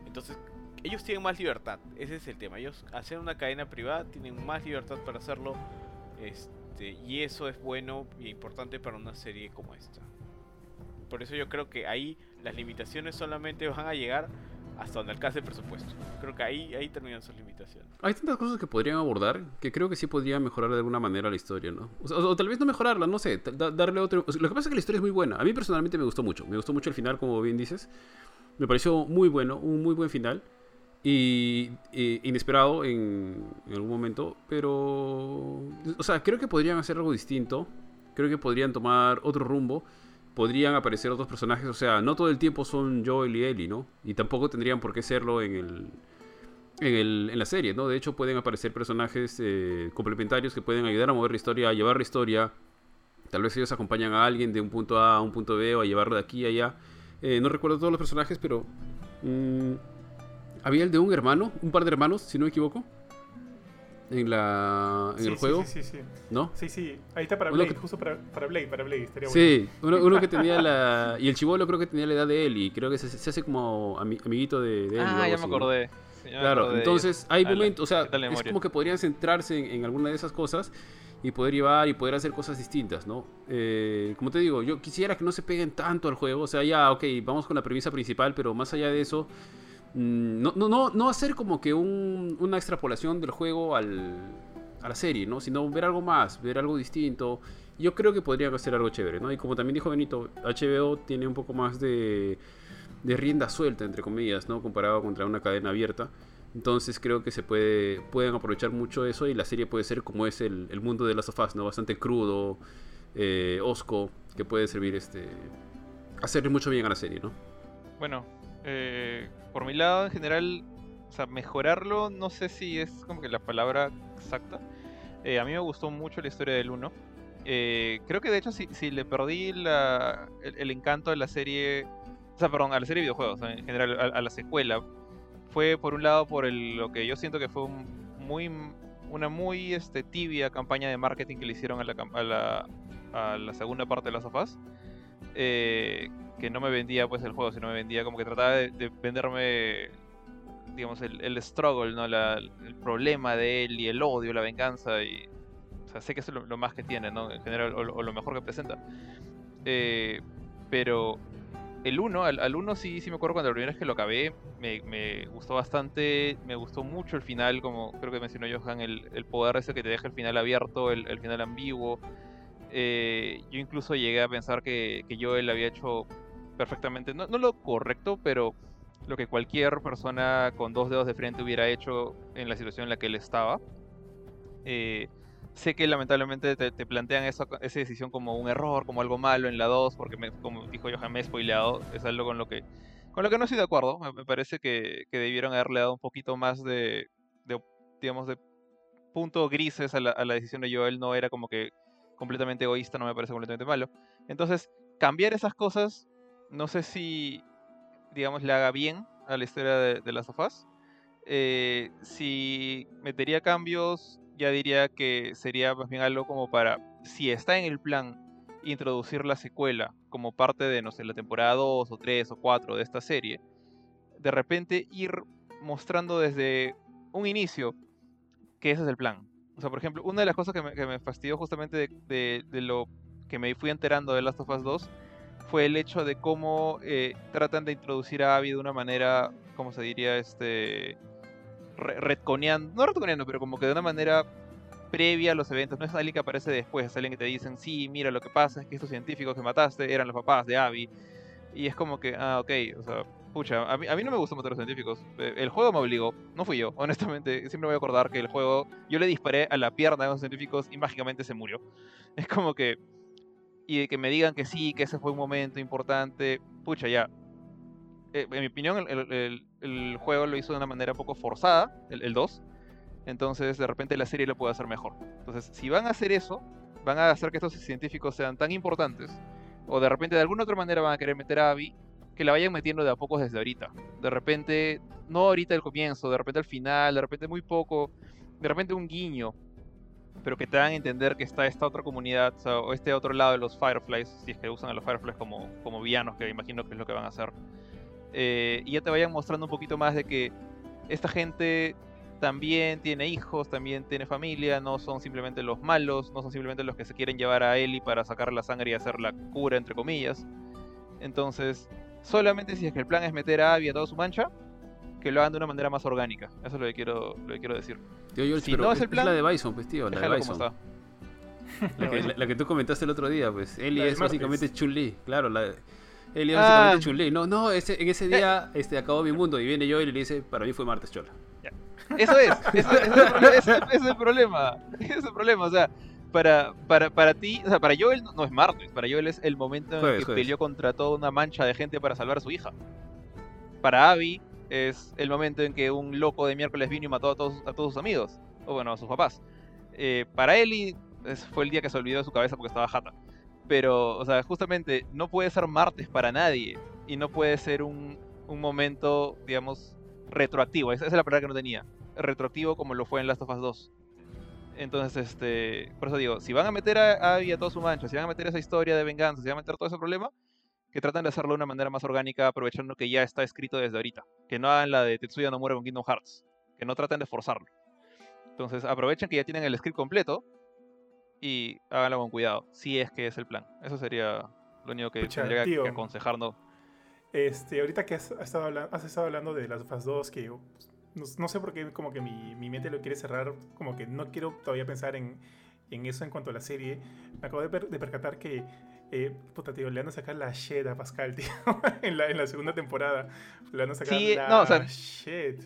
Entonces, ellos tienen más libertad. Ese es el tema. Ellos hacen una cadena privada, tienen más libertad para hacerlo. Este, este, y eso es bueno y importante para una serie como esta. Por eso yo creo que ahí las limitaciones solamente van a llegar hasta donde alcance el presupuesto. Creo que ahí, ahí terminan sus limitaciones. Hay tantas cosas que podrían abordar que creo que sí podrían mejorar de alguna manera la historia, ¿no? O, tal vez no mejorarla, no sé, darle otro... lo que pasa es que la historia es muy buena. A mí personalmente me gustó mucho. Me gustó mucho el final, como bien dices. Me pareció muy bueno, un muy buen final. Y, inesperado en, algún momento, pero, o sea, creo que podrían hacer algo distinto, creo que podrían tomar otro rumbo, podrían aparecer otros personajes, o sea, no todo el tiempo son Joel y Ellie, ¿no? Y tampoco tendrían por qué serlo en el, en, el, en la serie, ¿no? De hecho, pueden aparecer personajes eh, complementarios que pueden ayudar a mover la historia, a llevar la historia. Tal vez ellos acompañan a alguien de un punto A a un punto B o a llevarlo de aquí a allá. Eh, no recuerdo todos los personajes, pero... Mm, había el de un hermano, un par de hermanos, si no me equivoco. en la en Sí, el sí, juego, Sí, sí, sí. ¿no? Sí, sí. Ahí está para Uno Blade, que- justo para, para Blade, para Blade. Estaría bueno. Sí, uno, uno que tenía la y el chivolo creo que tenía la edad de él y creo que se, se hace como ami- amiguito de, de él. Ah, ya me acordé. Claro, entonces hay momentos, o sea, ¿qué tal la es como que podrían centrarse en, en alguna de esas cosas y poder llevar y poder hacer cosas distintas, ¿no? Eh, como te digo, yo quisiera que no se peguen tanto al juego, o sea, ya, ok, vamos con la premisa principal, pero más allá de eso, no, no, no, no hacer como que un- una extrapolación del juego al, a la serie, ¿no? Sino ver algo más, ver algo distinto. Yo creo que podría hacer algo chévere, ¿no? Y como también dijo Benito, HBO tiene un poco más de, de rienda suelta, entre comillas, ¿no? Comparado contra una cadena abierta. Entonces creo que se puede pueden aprovechar mucho eso y la serie puede ser como es el, el mundo de las sofás, ¿no? Bastante crudo, eh, osco, que puede servir este hacerle mucho bien a la serie, ¿no? Bueno, eh, por mi lado, en general, o sea, mejorarlo, no sé si es como que la palabra exacta. Eh, a mí me gustó mucho la historia del 1. Eh, creo que de hecho, si, si le perdí la- el, el encanto de la serie, o sea, perdón, a la serie de videojuegos, en general, a, a la secuela, fue por un lado por el- lo que yo siento que fue un muy, una muy este, tibia campaña de marketing que le hicieron a la, a la, a la segunda parte de las sofás. Eh, que no me vendía pues el juego, sino me vendía como que trataba de, de venderme, digamos, el, struggle, ¿no? El problema de él y el odio, la venganza y... Sé que es lo, más que tiene, ¿no? En general, o, lo- mejor que presenta. Eh, pero el 1, al, al 1 sí, sí me acuerdo cuando la primera vez que lo acabé, me, me gustó bastante, me gustó mucho el final, como creo que mencionó Johan, el, el poder ese que te deja el final abierto, el, el final ambiguo. Eh, yo incluso llegué a pensar que, que Joel había hecho perfectamente, no, no lo correcto, pero lo que cualquier persona con dos dedos de frente hubiera hecho en la situación en la que él estaba. Eh, sé que lamentablemente te, te plantean esa, esa decisión como un error, como algo malo en la 2, porque me- como dijo Johan, me spoileado, es algo con lo que, con lo que no estoy de acuerdo. Me, parece que, que debieron haberle dado un poquito más de, de, digamos, de punto grises a la, a la decisión de Joel, no era como que completamente egoísta, no me parece completamente malo. Entonces, cambiar esas cosas, no sé si, digamos, le haga bien a la historia de, de las sofás. Eh, si metería cambios, ya diría que sería más bien algo como para, si está en el plan, introducir la secuela como parte de, no sé, la temporada 2 o 3 o 4 de esta serie, de repente ir mostrando desde un inicio que ese es el plan. O sea, por ejemplo, una de las cosas que me, que me fastidió justamente de, de- lo que me fui enterando de Last of Us 2 fue el hecho de cómo eh, tratan de introducir a Abby de una manera, ¿cómo se diría? Este. re- retconeando, no retconeando, pero como que de una manera previa a los eventos. No es alguien que aparece después, es alguien que te dicen, sí, mira, lo que pasa es que estos científicos que mataste eran los papás de Abby. Y es como que, ah, ok, o sea, pucha, a mí, a mí no me gusta matar a los científicos. Eh, El juego me obligó, no fui yo, honestamente. Siempre voy a acordar que el juego, yo le disparé a la pierna de los científicos y mágicamente se murió. Es como que, y de que me digan que sí, que ese fue un momento importante, pucha, ya. Eh, en mi opinión, el, juego lo hizo de una manera poco forzada, el, el 2. Entonces, de repente la serie lo puede hacer mejor. Entonces, si van a hacer eso, van a hacer que estos científicos sean tan importantes, o de repente de alguna otra manera van a querer meter a Abby, que la vayan metiendo de a pocos desde ahorita. De repente, no ahorita al comienzo, de repente al final, de repente muy poco, de repente un guiño, pero que te a entender que está esta otra comunidad, o este otro lado de los Fireflies, si es que usan a los Fireflies como, como villanos, que imagino que es lo que van a hacer. Eh, y ya te vayan mostrando un poquito más de que esta gente también tiene hijos, también tiene familia, no son simplemente los malos, no son simplemente los que se quieren llevar a Ellie para sacar la sangre y hacer la cura, entre comillas. Entonces, solamente si es que el plan es meter a Abby a toda su mancha, que lo hagan de una manera más orgánica. Eso es lo que quiero, lo que quiero decir. Tío George, Si pero no es es, el plan, la de Bison, pues tío, la de Déjalo como Bison. está. La que, la- la que tú comentaste el otro día, pues. Ellie es básicamente. Chun-Li, claro, la Ellie es Ah. básicamente Chun-Li. No, no, ese, en ese día este, acabó mi mundo y viene yo y le dice, para mí fue martes, chola. Eso es, eso, es es el problema. Ese es el problema, o sea, para, para, para ti, o sea, para Joel no- no es martes, para Joel es el momento en que jueves. peleó contra toda una mancha de gente para salvar a su hija. Para Abby es el momento en que un loco de miércoles vino y mató a todos, a todos sus amigos, o bueno, a sus papás. Eh, para Ellie es- fue el día que se olvidó de su cabeza porque estaba jata. Pero, o sea, justamente no puede ser martes para nadie y no puede ser un, un momento, digamos, retroactivo. Esa, esa es la palabra que no tenía. Retroactivo como lo fue en Last of Us 2. Entonces, este, por eso digo, si van a meter a Abby a todo su mancha, si van a meter esa historia de venganza, si van a meter todo ese problema, que traten de hacerlo de una manera más orgánica, aprovechando que ya está escrito desde ahorita. Que no hagan la de Tetsuya Nomura con Kingdom Hearts. Que no traten de forzarlo. Entonces, aprovechen que ya tienen el script completo y háganlo con cuidado, si es que es el plan. Eso sería lo único que Pucha, tendría tío. que aconsejarnos. Este, ahorita que has, has estado, habla- has estado hablando de las Us 2, que yo, no, no sé por qué como que mi, mi mente lo quiere cerrar, como que no quiero todavía pensar en, en eso en cuanto a la serie. Me acabo de, per- de percatar que, eh, puta, tío, le van a sacar la shit a Pascal, tío, en, la, en la segunda temporada. Le van a sacar Sí, la no, o sea, shit.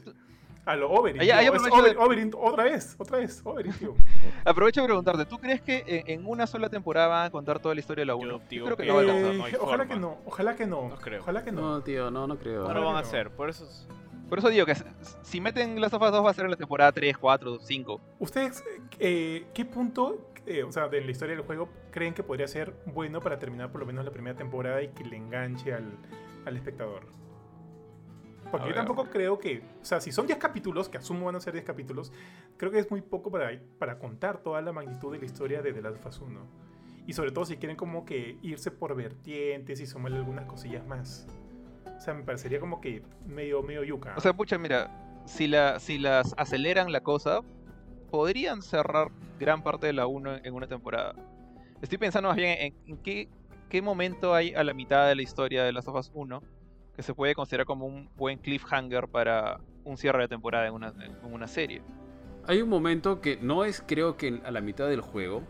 A lo ahí tío, es aprovecho de- otra vez, otra vez, tío. Aprovecho de preguntarte, ¿tú crees que en, en una sola temporada van a contar toda la historia de la 1? Yo digo creo que que no va a no, alcanzar. no hay ojalá forma. que no, ojalá que no, No creo. ojalá que no. No, tío, no, no creo. No lo van a hacer, por eso es- Por eso digo que si meten Last of Us 2 va a ser en la temporada 3, 4, 5. ¿Ustedes eh, qué punto, eh, o sea, de la historia del juego, creen que podría ser bueno para terminar por lo menos la primera temporada y que le enganche al, al espectador? Porque yo tampoco creo que, o sea, si son 10 capítulos, que asumo van a ser 10 capítulos, creo que es muy poco para, para contar toda la magnitud de la historia de The Last of Us 1. Y sobre todo si quieren como que irse por vertientes y sumarle algunas cosillas más. O sea, me parecería como que medio, medio yuca. O sea, pucha, mira, si, la, si las aceleran la cosa, podrían cerrar gran parte de la 1 en una temporada. Estoy pensando más bien en, en qué, qué momento hay a la mitad de la historia de Last of Us 1 que se puede considerar como un buen cliffhanger para un cierre de temporada en una, en una serie. Hay un momento que no es, creo que a la mitad del juego,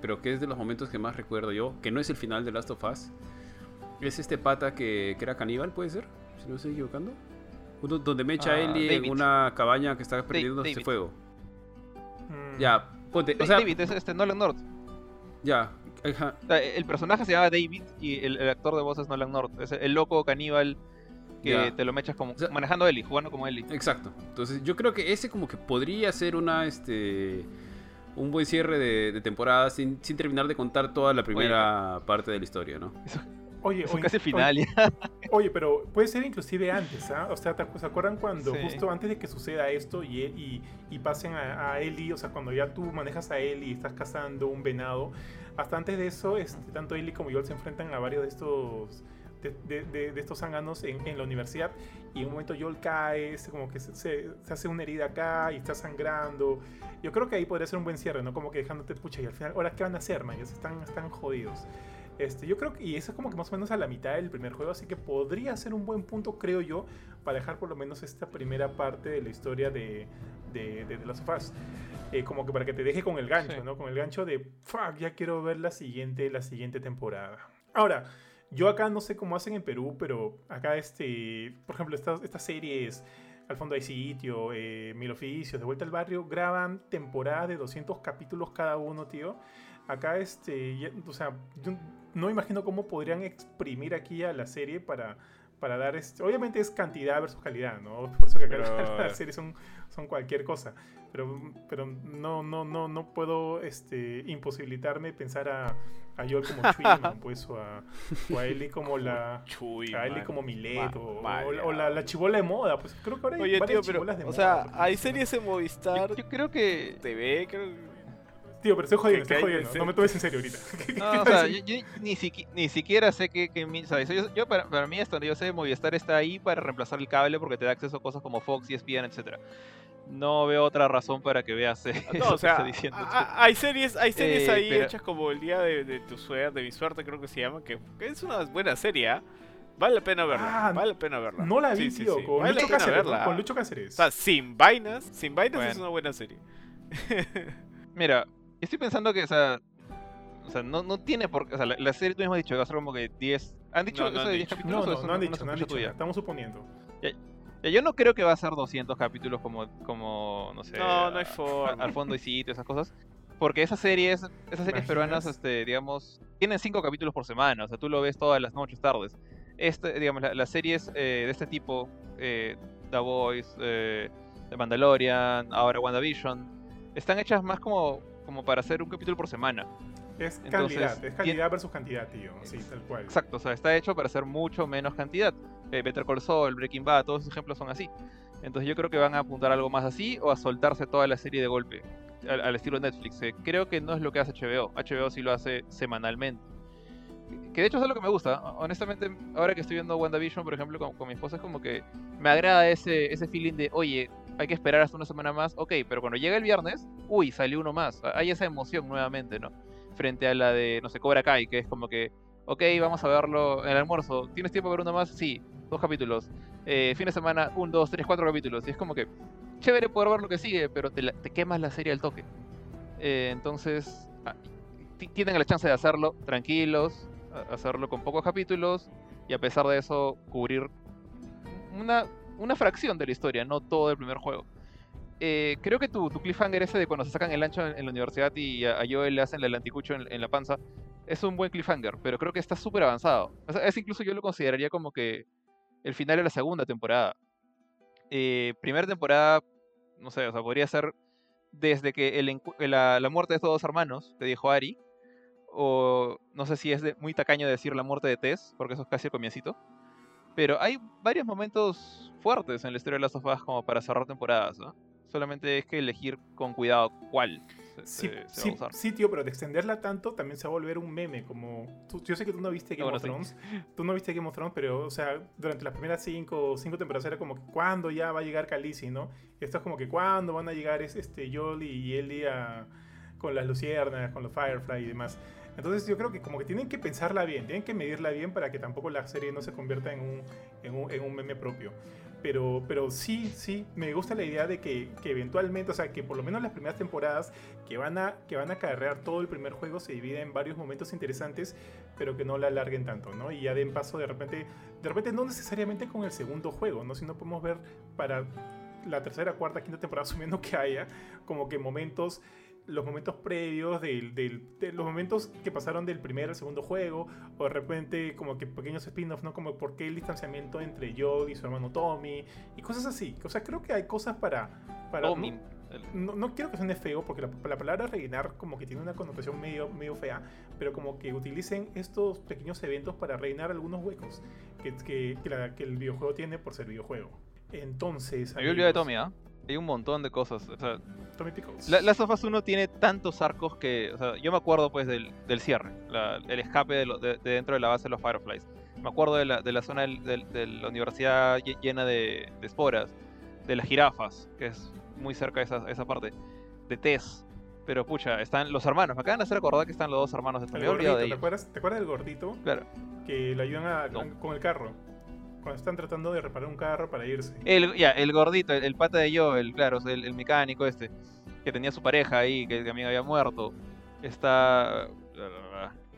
pero que es de los momentos que más recuerdo yo, que no es el final de Last of Us. Es este pata que, que era caníbal, ¿puede ser? Si no me estoy equivocando. Uno donde me echa Ah, Ellie en una cabaña que está perdiendo este fuego. Mm. Ya, ponte, o sea, David, es este Nolan North. ya, ajá, El personaje se llama David y el, el actor de voz es Nolan North. Es el loco caníbal que Ya. te lo mechas como O sea- manejando Ellie, jugando como Ellie. Exacto. Entonces yo creo que ese como que podría ser una este un buen cierre de, de temporada sin, sin terminar de contar toda la primera parte de la historia, ¿no? Eso oye, casi oye, final ya. Oye, pero puede ser inclusive antes, ¿ah? O sea, ¿te acu- ¿se acuerdan cuando Sí. justo antes de que suceda esto y, y, y pasen a, a Ellie, o sea, cuando ya tú manejas a Ellie y estás cazando un venado, hasta antes de eso, este, tanto Ellie como Joel se enfrentan a varios de estos de, de- de- de estos zánganos en, en la universidad y en un momento Joel cae, se- como que se, se- se hace una herida acá y está sangrando. Yo creo que ahí podría ser un buen cierre, ¿no? Como que dejándote pucha y al final, ¿ahora qué van a hacer, man? Ya Están, están jodidos. Este, yo creo que, y eso es como que más o menos a la mitad del primer juego, así que podría ser un buen punto, creo yo, para dejar por lo menos esta primera parte de la historia de, de, de The Last of Us. Eh, como que para que te deje con el gancho, Sí. ¿no? Con el gancho de, fuck, ya quiero ver la siguiente, la siguiente temporada. Ahora, yo acá no sé cómo hacen en Perú, pero acá, este, por ejemplo, estas, estas series, Al fondo hay sitio, eh, Mil Oficios, De Vuelta al Barrio, graban temporadas de 200 capítulos cada uno, tío. Acá, este, ya- o sea, yo no imagino cómo podrían exprimir aquí a la serie para, para dar, este, obviamente es cantidad versus calidad, ¿no? Por eso que acá Pero- las series son, son cualquier cosa. Pero, pero no, no, no, no puedo este, imposibilitarme pensar a, a Joel como Chuyman, pues, o a, o a Ellie como la... Chuy, A Ellie man. como Milet, o, o la- o la, la chibola de moda, pues creo que ahora hay Oye, tío, varias pero, chibolas de o moda. sea, porque hay series en Movistar Yo, yo creo que. TV, creo que- Tío, pero estoy jodiendo, que estoy jodiendo. No me tomes en serio ahorita. No, o sea, yo, yo ni, siqui- ni siquiera sé que, que mi- ¿sabes? Yo, yo para, para mí, hasta donde yo sé, Movistar está ahí para reemplazar el cable porque te da acceso a cosas como Fox, E ESPN, etcétera. No veo otra razón para que veas eh, No, eso o que sea, está diciendo. a- a- hay series, hay series Eh, ahí pero- hechas como el día de, de tu suerte, de mi suerte creo que se llama, que, que es una buena serie, ¿ah? Vale la pena verla, Ah, vale la pena verla. No la vi, Sí, sí, tío, sí, con, vale la Lucho Cáceres, verla. con Lucho Cáceres. O sea, sin vainas, sin vainas es una buena serie. Mira, estoy pensando que, o sea, o sea no, no tiene por qué. O sea, la, la serie tú mismo has dicho que va a ser como que 10. ¿Han dicho No, no eso han de 10 dicho. capítulos? no, o no, no han dicho, no han sospecha dicho. tuya? Estamos suponiendo. Ya, Yo no creo que va a ser 200 capítulos como, como no sé, No, no hay a- forma. al fondo y sitio, esas cosas. Porque esas series, esas series ¿Imaginas? peruanas, este, digamos, tienen 5 capítulos por semana, o sea, tú lo ves todas las noches, tardes. Este, digamos, la- las series eh, de este tipo, eh, The Voice, eh, The Mandalorian, ahora WandaVision, están hechas más como, como para hacer un capítulo por semana. Es Entonces, calidad, es calidad versus cantidad, tío. Sí, tal cual. Exacto, o sea, está hecho para hacer mucho menos cantidad. Eh, Better Call Saul, Breaking Bad, todos esos ejemplos son así. Entonces yo creo que van a apuntar algo más así o a soltarse toda la serie de golpe. al, al estilo Netflix. eh, creo que no es lo que hace HBO. HBO sí lo hace semanalmente. Que de hecho es lo que me gusta. Honestamente, ahora que estoy viendo WandaVision, por ejemplo, con, con mi esposa, es como que me agrada ese, ese feeling de, oye, hay que esperar hasta una semana más. Ok, pero cuando llega el viernes, uy, salió uno más. Hay esa emoción nuevamente, ¿no? Frente a la de, no sé, Cobra Kai, que es como que, ok, vamos a verlo en el almuerzo. ¿Tienes tiempo para uno más? Sí, dos capítulos. Eh, fin de semana, un, dos, tres, cuatro capítulos. Y es como que, chévere poder ver lo que sigue, pero te, la- quemas la serie al toque. Eh, entonces, ah, ti- tienen la chance de hacerlo tranquilos, hacerlo con pocos capítulos y a pesar de eso cubrir una, una fracción de la historia, no todo el primer juego. Eh, creo que tu, cliffhanger ese de cuando se sacan el ancho en, la universidad y a, a Joel le hacen el anticucho en, la panza, es un buen cliffhanger, pero creo que está súper avanzado. O sea, es incluso yo lo consideraría como que el final de la segunda temporada. Eh, primera temporada, no sé, o sea, podría ser desde que el encu- la, muerte de estos dos hermanos, que dijo Ari, o no sé si es muy tacaño decir la muerte de Tess, porque eso es casi el comienzito. Pero hay varios momentos fuertes en la historia de las sofás como para cerrar temporadas, ¿no? Solamente es que elegir con cuidado cuál se, Sí, se- se sí, va a usar. sí, tío, pero de extenderla tanto también se va a volver un meme. Como tú- yo sé que tú no viste Game bueno, of sí. Thrones, tú no viste Game of Thrones, pero o sea, durante las primeras cinco, cinco temporadas era como que cuándo ya va a llegar Khaleesi, ¿no? Y esto es como que cuándo van a llegar es- este Joel y Ellie a- con las luciernas, con los Firefly y demás. Entonces yo creo que como que tienen que pensarla bien, tienen que medirla bien para que tampoco la serie no se convierta en un, en un, en un meme propio. Pero, pero sí, sí, me gusta la idea de que, que eventualmente, o sea, que por lo menos las primeras temporadas que van a que van a acarrear todo el primer juego se divide en varios momentos interesantes, pero que no la alarguen tanto, ¿no? Y ya den paso de repente, de repente no necesariamente con el segundo juego, ¿no? Si no podemos ver para la tercera, cuarta, quinta temporada, asumiendo que haya, como que momentos los momentos previos del, del- de los momentos que pasaron del primer al segundo juego o de repente como que pequeños spin-offs no como por qué el distanciamiento entre Joel y su hermano Tommy y cosas así o sea creo que hay cosas para para Tommy, no, no, no quiero que suene feo porque la, la palabra rellenar como que tiene una connotación medio, medio fea, pero como que utilicen estos pequeños eventos para rellenar algunos huecos que, que, que la- que el videojuego tiene por ser videojuego. Entonces... Me olvidado de Tommy, ¿ah? Hay un montón de cosas. O sea, Tommy Pickles. La, Last of Us 1 tiene tantos arcos que. O sea, yo me acuerdo pues del, del cierre, la- el escape de, lo- de- de dentro de la base de los Fireflies. Me acuerdo de la, de la zona del- de la universidad lle- llena de, esporas, de las jirafas, que es muy cerca de esa, esa parte, de Tess. Pero pucha, están los hermanos. Me acaban de hacer acordar que están los dos hermanos. de El gordito, de ¿te, acuerdas, ¿Te acuerdas del gordito Claro. que le ayudan a- No. con el carro? Cuando están tratando de reparar un carro para irse. El, ya, el gordito, el, el pata de Joel, claro, el, el mecánico este, que tenía su pareja ahí, que también había muerto. Está.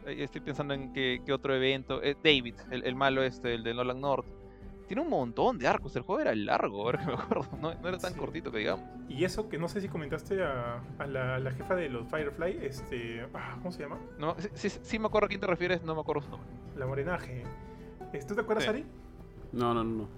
Estoy pensando en qué, qué otro evento. Eh, David, el, el malo este, el de Nolan North. Tiene un montón de arcos. El juego era largo, ahora que me acuerdo. No, no era tan Sí. cortito que digamos. Y eso que no sé si comentaste a, a la, la jefa de los Firefly, este... ah, ¿Cómo se llama? No, sí, sí- sí me acuerdo a quién te refieres, no me acuerdo su nombre. La morenaje. ¿Tú te acuerdas. Ari? No, no, no.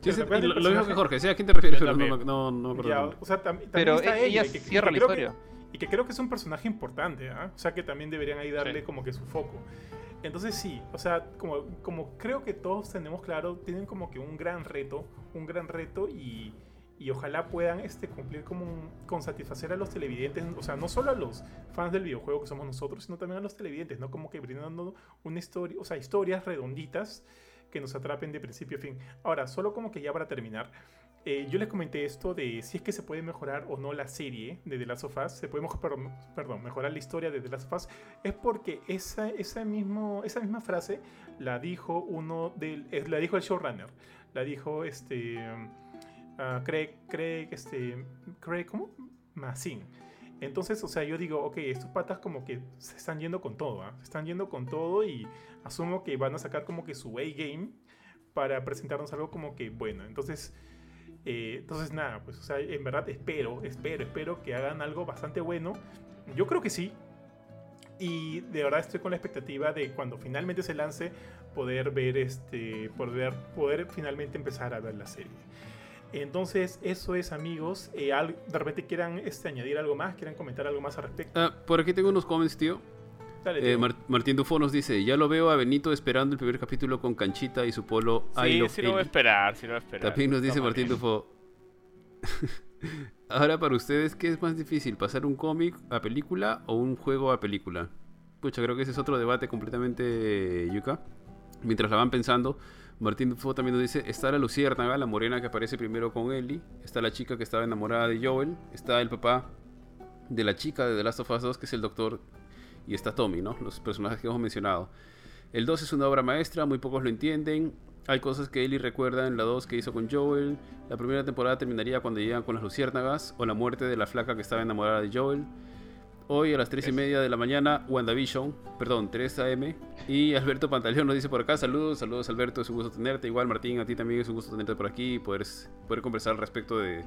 Sí, ¿te sí, lo, lo mismo que Jorge, sé a quién te refieres, pero no, no, no me acuerdo. Ya, el nombre. o sea, tam- también Pero está e- ella y que- cierra la creo que- historia. y que creo que es un personaje importante, ¿ah? O sea, que también deberían ahí darle Sí. como que su foco. Entonces sí, o sea, como, como creo que todos tenemos claro, tienen como que un gran reto, un gran reto y, y ojalá puedan este, cumplir como un- con satisfacer a los televidentes, o sea, no solo a los fans del videojuego que somos nosotros, sino también a los televidentes, ¿no? Como que brindando una historia, o sea, historias redonditas que nos atrapen de principio a fin. Ahora, solo como que ya para terminar, eh, yo les comenté esto de si es que se puede mejorar o no la serie de The Last of Us, se puede mejorar la historia de The Last of Us, es porque esa, esa, mismo, esa misma frase la dijo uno del, eh, la dijo el showrunner, la dijo este ah, Craig, Craig, este, Craig, ¿cómo? Mazin. Entonces, o sea, yo digo, ok, estos patas como que se están yendo con todo, ¿ah? Se están yendo con todo y asumo que van a sacar como que su A-game para presentarnos algo como que bueno. Entonces, eh, entonces nada, pues, o sea, en verdad espero, espero, espero que hagan algo bastante bueno. Yo creo que sí. Y de verdad estoy con la expectativa de cuando finalmente se lance poder ver este, poder, poder finalmente empezar a ver la serie. Entonces, eso es, amigos. Eh, de repente quieran este, añadir algo más, quieran comentar algo más al respecto. Ah, por aquí tengo unos comments, tío. Dale, Eh, Martín Dufo nos dice, ya lo veo a Benito esperando el primer capítulo con Canchita y su polo Sí, sí lo voy a Ellie". esperar, sí lo voy a esperar. También nos dice Martín. Dufo. Ahora para ustedes, ¿qué es más difícil? ¿Pasar un cómic a película o un juego a película? Pucha, creo que ese es otro debate completamente yuca. Mientras la van pensando, Martín Dufo también nos dice, está la Luciérnaga, la morena que aparece primero con Ellie, está la chica que estaba enamorada de Joel, está el papá de la chica de The Last of Us 2, que es el doctor, y está Tommy, ¿no? Los personajes que hemos mencionado. El 2 es una obra maestra, muy pocos lo entienden. Hay cosas que Ellie recuerda en la 2 que hizo con Joel. La primera temporada terminaría cuando llegan con las luciérnagas o la muerte de la flaca que estaba enamorada de Joel. Hoy a las 3 y media de la mañana, WandaVision, perdón, 3 AM. Y Alberto Pantaleón nos dice por acá, saludos, saludos Alberto, es un gusto tenerte. Igual Martín, a ti también es un gusto tenerte por aquí y poder, poder conversar al respecto de,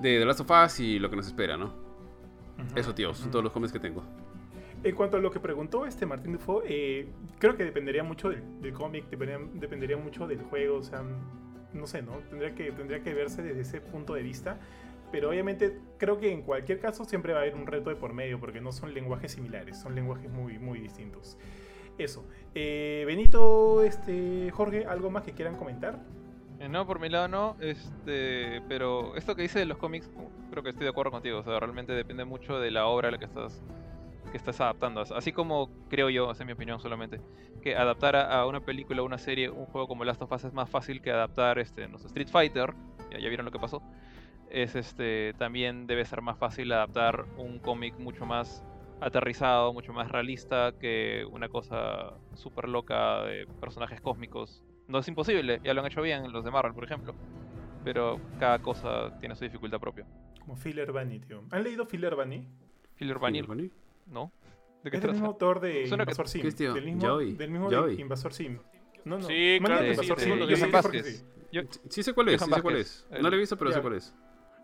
de The Last of Us y lo que nos espera, ¿no? Eso, tíos, son todos los comments que tengo. En cuanto a lo que preguntó este Martín Dufo, eh, creo que dependería mucho del, cómic, dependería, dependería, mucho del juego, o sea, no sé, ¿no? Tendría que, tendría que verse desde ese punto de vista. Pero obviamente creo que en cualquier caso siempre va a haber un reto de por medio, porque no son lenguajes similares, son lenguajes muy, muy distintos. Eso. Eh, Benito, este, Jorge, ¿algo más que quieran comentar? Eh, no, por mi lado no, este, pero esto que dice de los cómics, creo que estoy de acuerdo contigo, o sea, realmente depende mucho de la obra a la que estás que estás adaptando. Así como creo yo, esa es mi opinión solamente, que adaptar a, una película, una serie, un juego como Last of Us es más fácil que adaptar este, no sé, Street Fighter, ya, ya, vieron lo que pasó, es este también debe ser más fácil adaptar un cómic mucho más aterrizado, mucho más realista que una cosa súper loca de personajes cósmicos. No es imposible, ya lo han hecho bien los de Marvel, por ejemplo, pero cada cosa tiene su dificultad propia. Como Filler Bunny, tío. ¿Han leído Filler Bunny? Filler Bunny. ¿No? ¿De qué es el mismo autor de Invasor Sim. Del mismo, del mismo de Invasor Sim. No, no. Sí, claro. Sí, Invasor Sim. Sí, sí, sé cuál es, sí sé cuál es. No lo he visto, pero sé cuál es.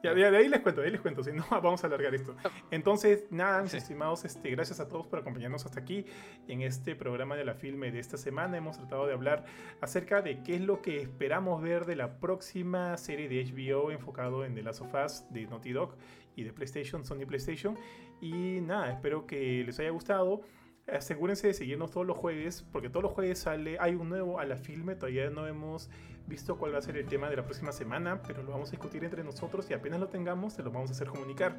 Ya, de ahí les cuento, de ahí les cuento, si no vamos a alargar esto. Entonces, nada, mis estimados, este, gracias a todos por acompañarnos hasta aquí en este programa de la filme de esta semana. Hemos tratado de hablar acerca de qué es lo que esperamos ver de la próxima serie de HBO enfocado en The Last of Us de Naughty Dog y de PlayStation, Sony PlayStation. Y nada, espero que les haya gustado. Asegúrense de seguirnos todos los jueves, porque todos los jueves sale, hay un nuevo a la filme, todavía no hemos visto cuál va a ser el tema de la próxima semana, pero lo vamos a discutir entre nosotros y apenas lo tengamos, se lo vamos a hacer comunicar.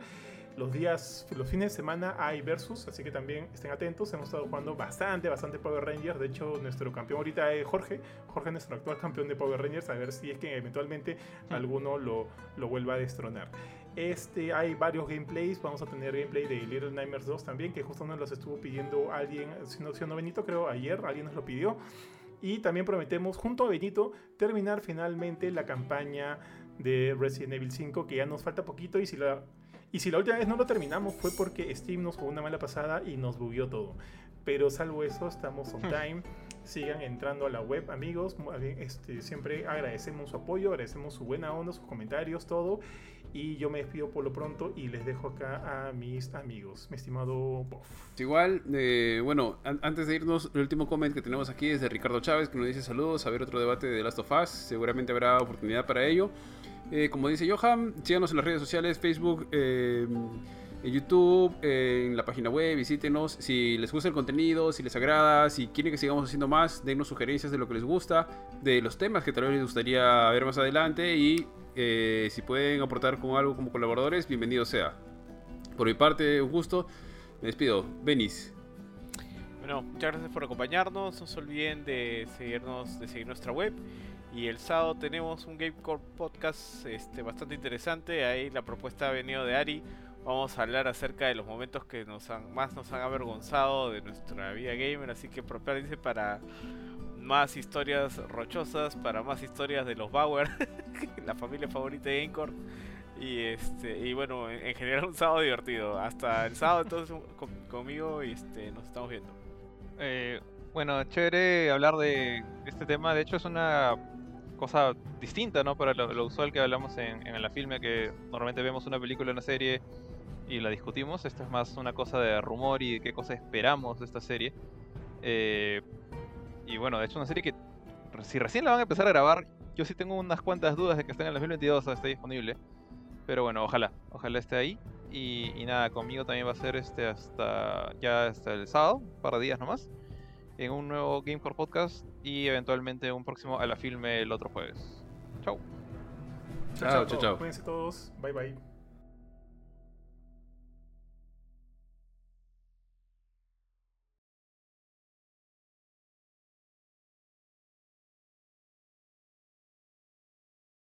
Los días, los fines de semana hay versus, así que también estén atentos. Hemos estado jugando bastante, bastante Power Rangers. De hecho, nuestro campeón ahorita es Jorge. Jorge es nuestro actual campeón de Power Rangers. A ver si es que eventualmente alguno lo, lo vuelva a destronar. Este, hay varios gameplays, vamos a tener gameplay de Little Nightmares 2 también, que justo nos los estuvo pidiendo alguien, si no, si no Benito, creo ayer, alguien nos lo pidió. Y también prometemos, junto a Benito, terminar finalmente la campaña de Resident Evil 5, que ya nos falta poquito y si la... Y si la última vez no lo terminamos fue porque Steam nos jugó una mala pasada y nos bugueó todo. Pero salvo eso, estamos on time. Sigan entrando a la web, amigos. Este, siempre agradecemos su apoyo, agradecemos su buena onda, sus comentarios, todo. Y yo me despido por lo pronto y les dejo acá a mis amigos, mi estimado Boff. Igual, eh, bueno, antes de irnos, el último comment que tenemos aquí es de Ricardo Chávez, que nos dice saludos, a ver otro debate de Last of Us, seguramente habrá oportunidad para ello. Eh, como dice Johan, síganos en las redes sociales, Facebook, eh, en YouTube, en la página web, visítenos. Si les gusta el contenido, si les agrada, si quieren que sigamos haciendo más, dennos sugerencias de lo que les gusta, de los temas que tal vez les gustaría ver más adelante y eh, si pueden aportar con algo como colaboradores, bienvenido sea. Por mi parte, un gusto. Me despido. Benis. Bueno, muchas gracias por acompañarnos. No se olviden de seguirnos, de seguir nuestra web. Y el sábado tenemos un Gamecore podcast este, bastante interesante. Ahí la propuesta ha venido de Ari. Vamos a hablar acerca de los momentos que nos han, más nos han avergonzado de nuestra vida gamer. Así que prepárense para más historias rochosas, para más historias de los Bauer, la familia favorita de Gamecore. Y este y bueno, en, general un sábado divertido. Hasta el sábado entonces conmigo y este nos estamos viendo. Eh, bueno, chévere hablar de este tema. De hecho es una cosa distinta, ¿no? Para lo, usual que hablamos en, en, la filme, que normalmente vemos una película, una serie y la discutimos. Esto es más una cosa de rumor y de qué cosa esperamos de esta serie. Eh, y bueno, de hecho, una serie que si recién la van a empezar a grabar, yo sí tengo unas cuantas dudas de que esté en el 2022 o esté disponible. Pero bueno, ojalá, ojalá esté ahí. Y, nada, conmigo también va a ser este hasta ya hasta el sábado, un par de días nomás, en un nuevo Gamecore Podcast y eventualmente un próximo a la filme el otro jueves. Chau. Chao, chao, chao. Cuídense todos. Bye, bye.